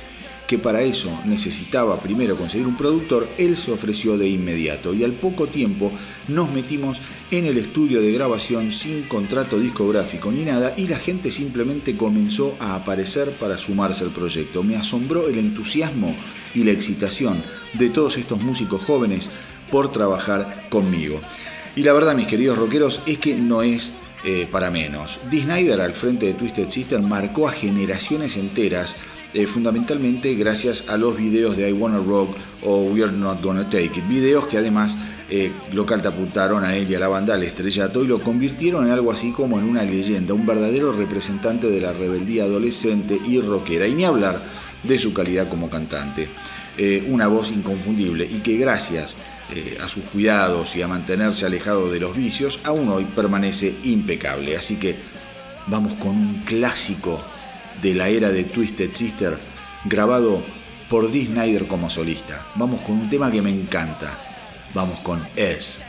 que para eso necesitaba primero conseguir un productor, él se ofreció de inmediato y al poco tiempo nos metimos en el estudio de grabación sin contrato discográfico ni nada y la gente simplemente comenzó a aparecer para sumarse al proyecto. Me asombró el entusiasmo y la excitación de todos estos músicos jóvenes por trabajar conmigo. Y la verdad, mis queridos rockeros, es que no es eh, para menos. Dee Snyder al frente de Twisted Sister marcó a generaciones enteras eh, fundamentalmente gracias a los videos de I Wanna Rock o We're Not Gonna Take It, videos que además eh, lo catapultaron a él y a la banda al estrellato y lo convirtieron en algo así como en una leyenda, un verdadero representante de la rebeldía adolescente y rockera, y ni hablar de su calidad como cantante. Eh, una voz inconfundible y que gracias a sus cuidados y a mantenerse alejado de los vicios, aún hoy permanece impecable. Así que vamos con un clásico de la era de Twisted Sister, grabado por Dee Snyder como solista. Vamos con un tema que me encanta. Vamos con S,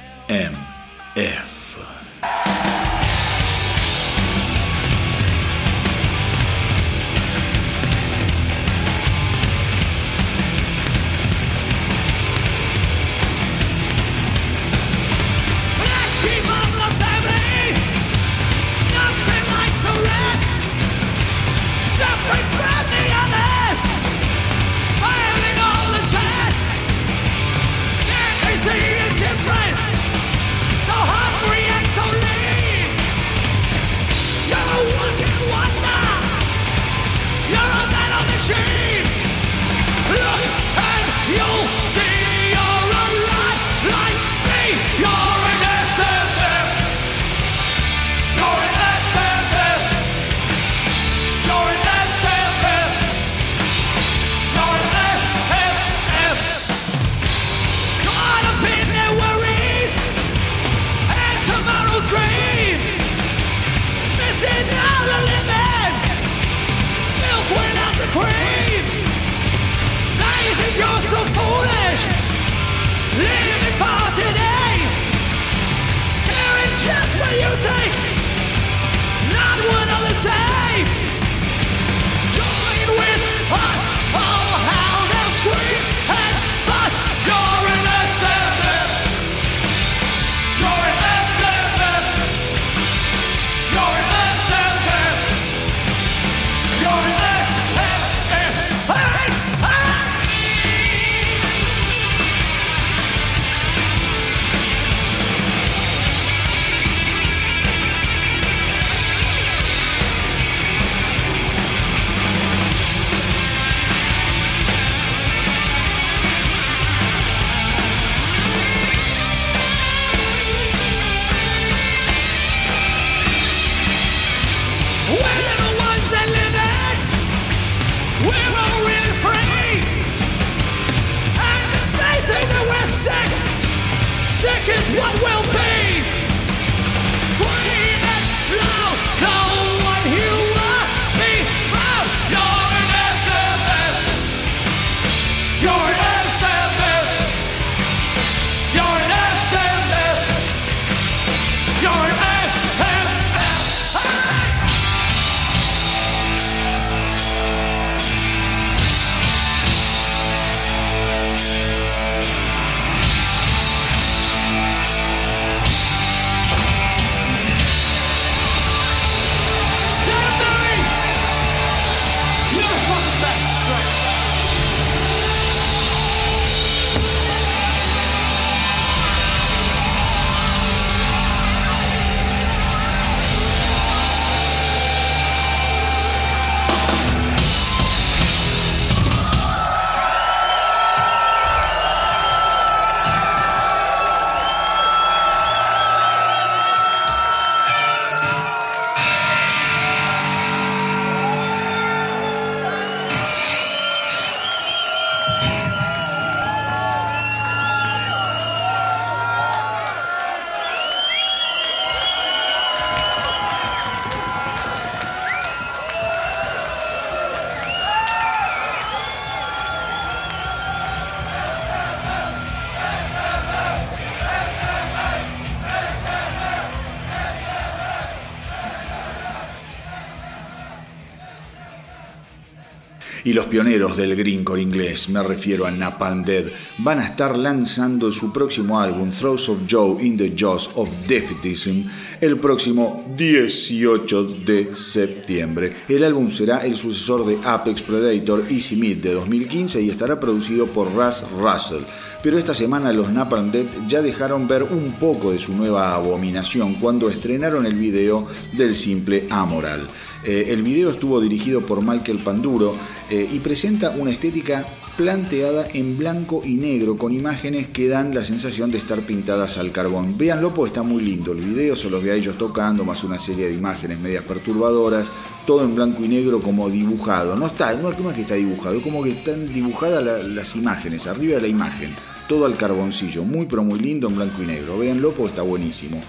pioneros del greencore inglés, me refiero a Napalm Dead, van a estar lanzando su próximo álbum, Throws of Joe in the Jaws of Defeatism, el próximo 18 de septiembre. El álbum será el sucesor de Apex Predator Easy Meat de 2015 y estará producido por Russ Russell. Pero esta semana los Napalm Dead ya dejaron ver un poco de su nueva abominación cuando estrenaron el video del simple Amoral. Eh, el video estuvo dirigido por Michael Panduro eh, y presenta una estética planteada en blanco y negro con imágenes que dan la sensación de estar pintadas al carbón. Véanlo porque está muy lindo. El video se los ve a ellos tocando, más una serie de imágenes medias perturbadoras, todo en blanco y negro como dibujado. No está, no, es que está dibujado, es como que están dibujadas las imágenes, arriba de la imagen, todo al carboncillo, muy pero muy lindo en blanco y negro. Véanlo porque está buenísimo.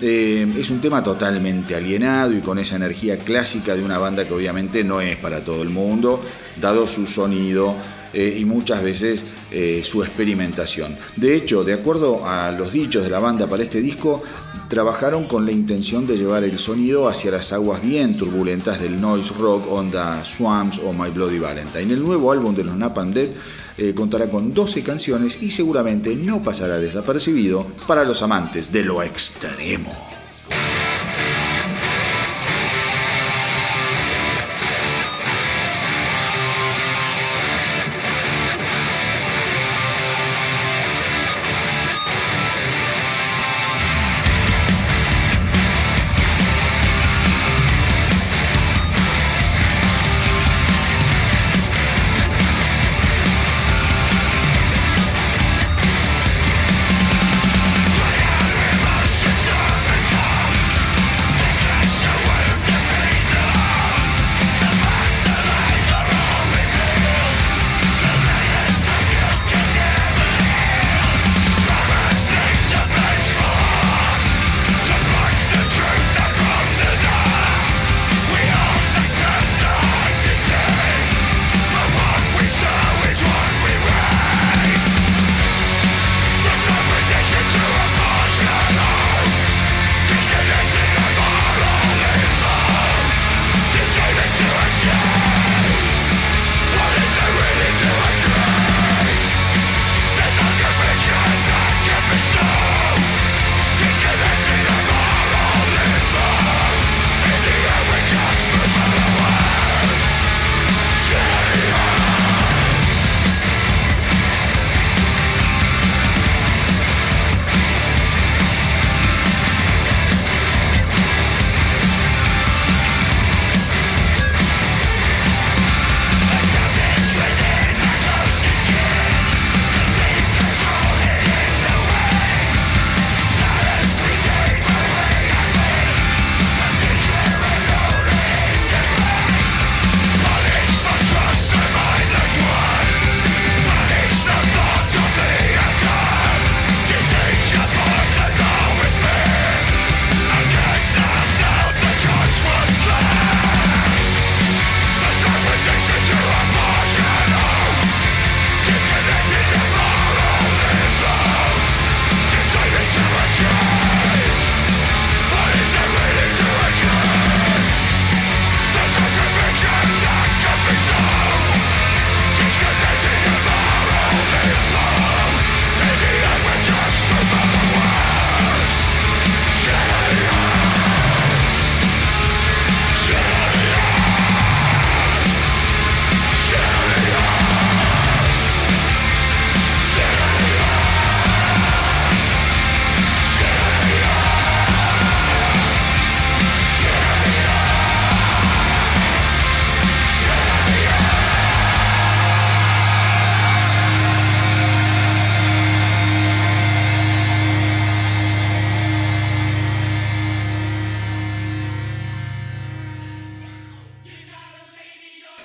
Eh, es un tema totalmente alienado y con esa energía clásica de una banda que obviamente no es para todo el mundo, dado su sonido eh, y muchas veces eh, su experimentación. De hecho, de acuerdo a los dichos de la banda para este disco, trabajaron con la intención de llevar el sonido hacia las aguas bien turbulentas del noise rock, onda Swamps o My Bloody Valentine. El nuevo álbum de los Napalm Dead eh, contará con 12 canciones y seguramente no pasará desapercibido para los amantes de lo extremo.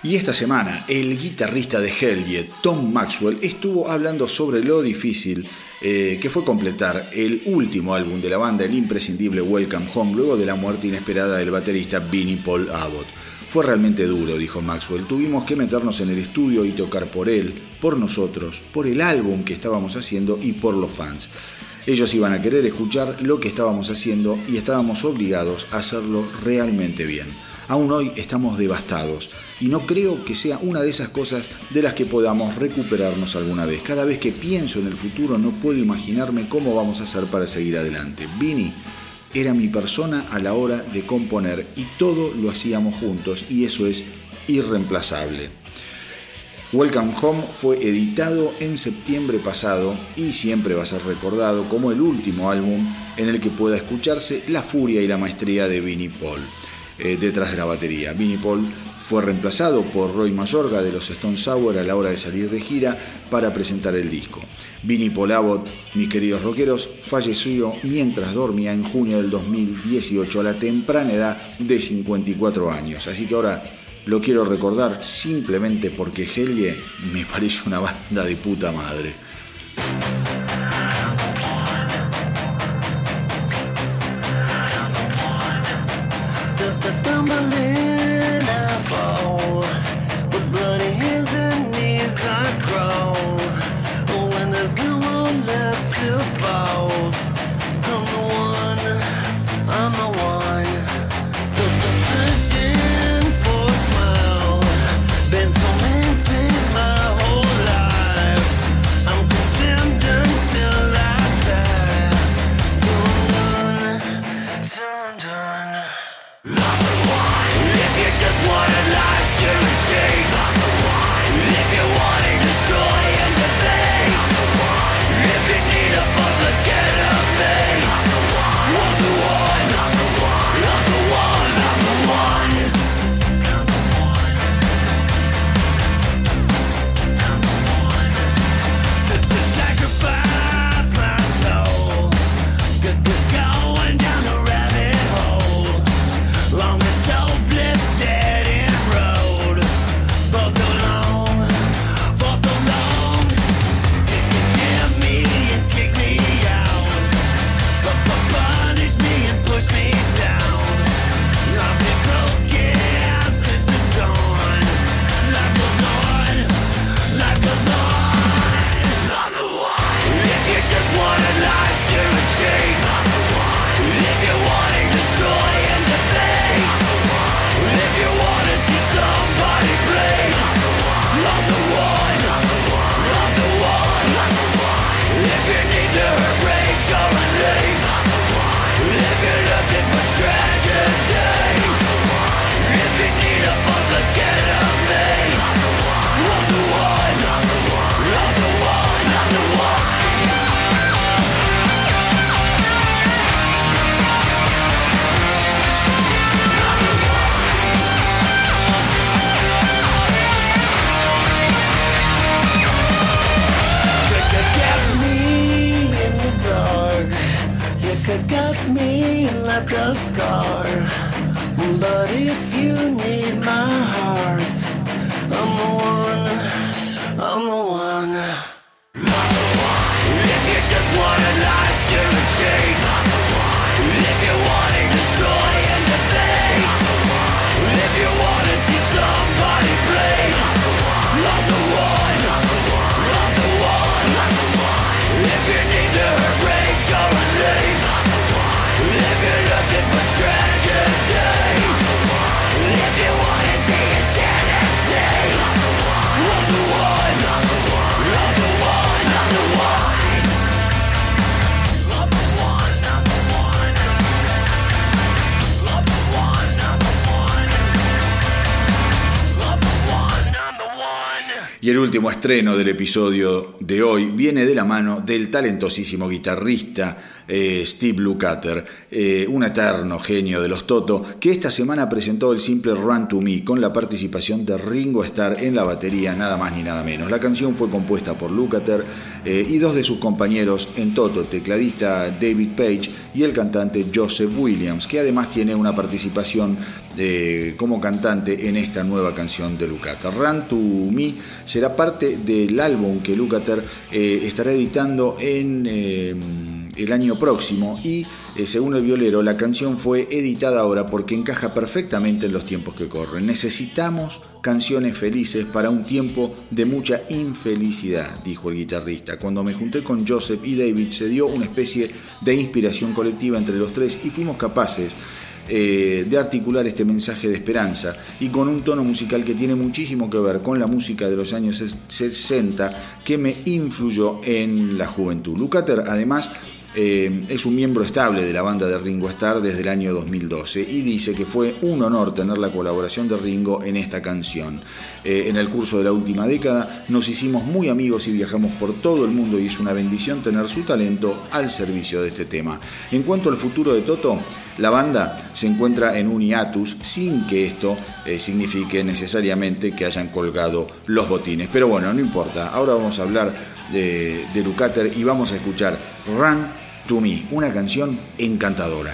Y esta semana, el guitarrista de Helljet, Tom Maxwell, estuvo hablando sobre lo difícil eh, que fue completar el último álbum de la banda, el imprescindible Welcome Home, luego de la muerte inesperada del baterista Vinnie Paul Abbott. Fue realmente duro, dijo Maxwell. Tuvimos que meternos en el estudio y tocar por él, por nosotros, por el álbum que estábamos haciendo y por los fans. Ellos iban a querer escuchar lo que estábamos haciendo y estábamos obligados a hacerlo realmente bien. Aún hoy estamos devastados y no creo que sea una de esas cosas de las que podamos recuperarnos alguna vez. Cada vez que pienso en el futuro no puedo imaginarme cómo vamos a hacer para seguir adelante. Vini era mi persona a la hora de componer y todo lo hacíamos juntos y eso es irreemplazable. Welcome Home fue editado en septiembre pasado y siempre va a ser recordado como el último álbum en el que pueda escucharse la furia y la maestría de Vinnie Paul eh, detrás de la batería. Vinnie Paul fue reemplazado por Roy Mayorga de los Stone Sour a la hora de salir de gira para presentar el disco. Vinnie Paul Abbott, mis queridos rockeros, falleció mientras dormía en junio del 2018 a la temprana edad de 54 años. Así que ahora lo quiero recordar simplemente porque Helge me parece una banda de puta madre. I'm stumbling, I fall. With bloody hands and knees, I. When there's no one left to fault. me left a scar. But if you need my heart, Y el último estreno del episodio de hoy viene de la mano del talentosísimo guitarrista eh, Steve Lukather, eh, un eterno genio de los Toto, que esta semana presentó el simple Run to Me con la participación de Ringo Starr en la batería, nada más ni nada menos. La canción fue compuesta por Lukather eh, y dos de sus compañeros en Toto, tecladista David Page y el cantante Joseph Williams, que además tiene una participación como cantante en esta nueva canción de Lukather. Run to Me será parte del álbum que Lukather estará editando en el año próximo y, eh, según el violero, la canción fue editada ahora porque encaja perfectamente en los tiempos que corren. Necesitamos canciones felices para un tiempo de mucha infelicidad, dijo el guitarrista. Cuando me junté con Joseph y David se dio una especie de inspiración colectiva entre los tres y fuimos capaces eh, de articular este mensaje de esperanza y con un tono musical que tiene muchísimo que ver con la música de los años 60 que me influyó en la juventud. Lucater además eh, es un miembro estable de la banda de Ringo Starr desde el año 2012 y dice que fue un honor tener la colaboración de Ringo en esta canción. Eh, en el curso de la última década nos hicimos muy amigos y viajamos por todo el mundo y es una bendición tener su talento al servicio de este tema. En cuanto al futuro de Toto, la banda se encuentra en un hiatus sin que esto eh, signifique necesariamente que hayan colgado los botines. Pero bueno, no importa. Ahora vamos a hablar de, de y vamos a escuchar Run To Me, una canción encantadora.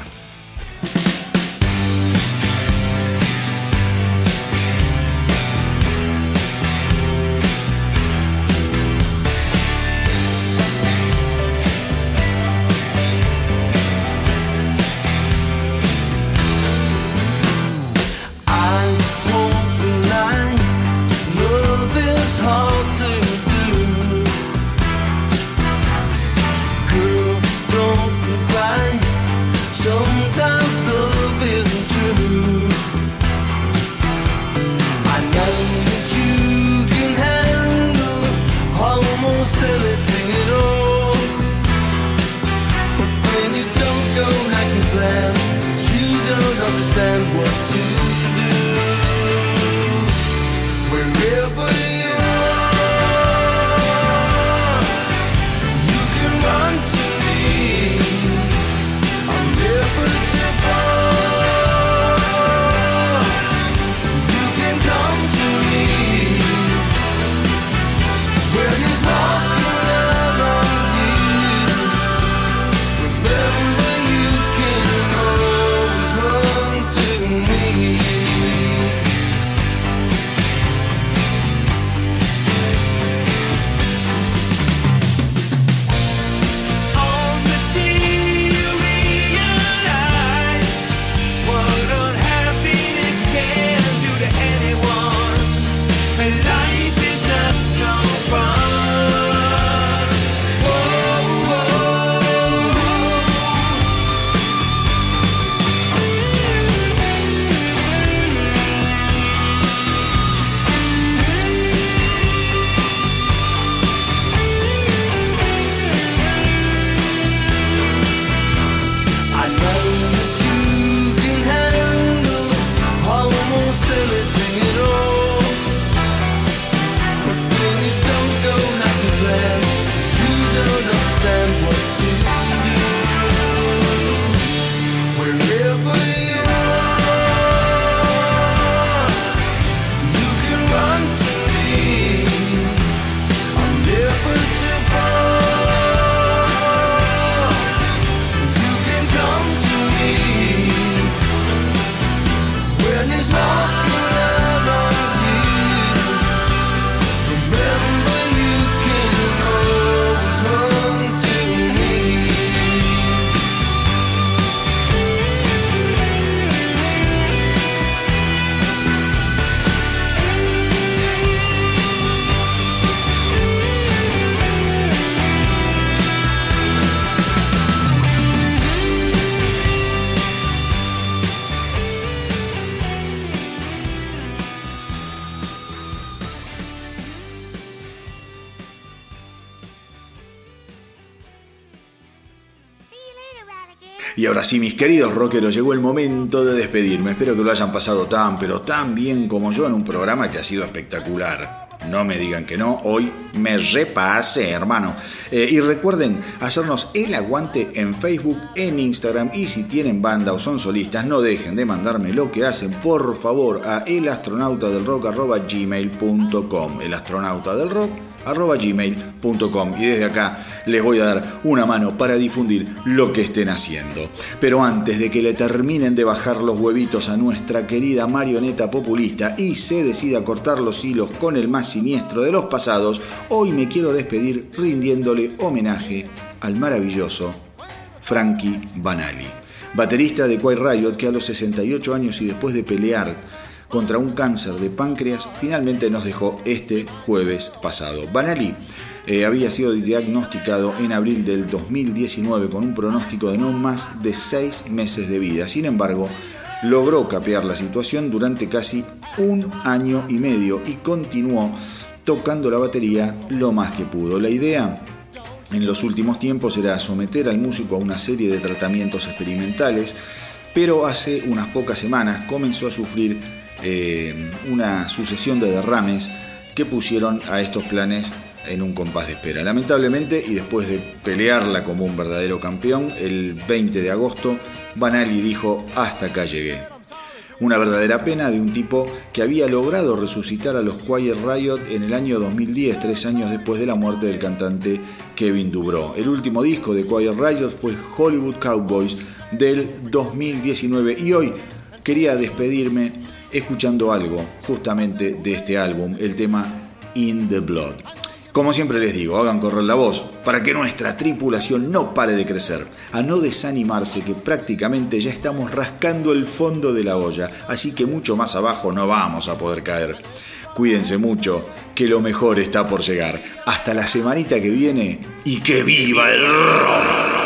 Ahora sí, mis queridos rockeros, llegó el momento de despedirme. Espero que lo hayan pasado tan, pero tan bien como yo en un programa que ha sido espectacular. No me digan que no, hoy me repase, hermano. Eh, y recuerden hacernos el aguante en Facebook, en Instagram y si tienen banda o son solistas, no dejen de mandarme lo que hacen, por favor, a elastronautadelrock.gmail.com. El astronauta del rock gmail.com y desde acá les voy a dar una mano para difundir lo que estén haciendo. Pero antes de que le terminen de bajar los huevitos a nuestra querida marioneta populista y se decida cortar los hilos con el más siniestro de los pasados, hoy me quiero despedir rindiéndole homenaje al maravilloso Frankie Banali, baterista de Quiet Riot que a los 68 años y después de pelear contra un cáncer de páncreas finalmente nos dejó este jueves pasado. Banali eh, había sido diagnosticado en abril del 2019 con un pronóstico de no más de seis meses de vida. Sin embargo, logró capear la situación durante casi un año y medio y continuó tocando la batería lo más que pudo. La idea en los últimos tiempos era someter al músico a una serie de tratamientos experimentales, pero hace unas pocas semanas comenzó a sufrir eh, una sucesión de derrames que pusieron a estos planes en un compás de espera. Lamentablemente, y después de pelearla como un verdadero campeón, el 20 de agosto, Banali dijo, hasta acá llegué. Una verdadera pena de un tipo que había logrado resucitar a los Quiet Riot en el año 2010, tres años después de la muerte del cantante Kevin Dubrow. El último disco de Quiet Riot fue Hollywood Cowboys del 2019 y hoy quería despedirme escuchando algo justamente de este álbum, el tema In the Blood. Como siempre les digo, hagan correr la voz para que nuestra tripulación no pare de crecer, a no desanimarse que prácticamente ya estamos rascando el fondo de la olla, así que mucho más abajo no vamos a poder caer. Cuídense mucho, que lo mejor está por llegar. Hasta la semanita que viene y que viva el rock.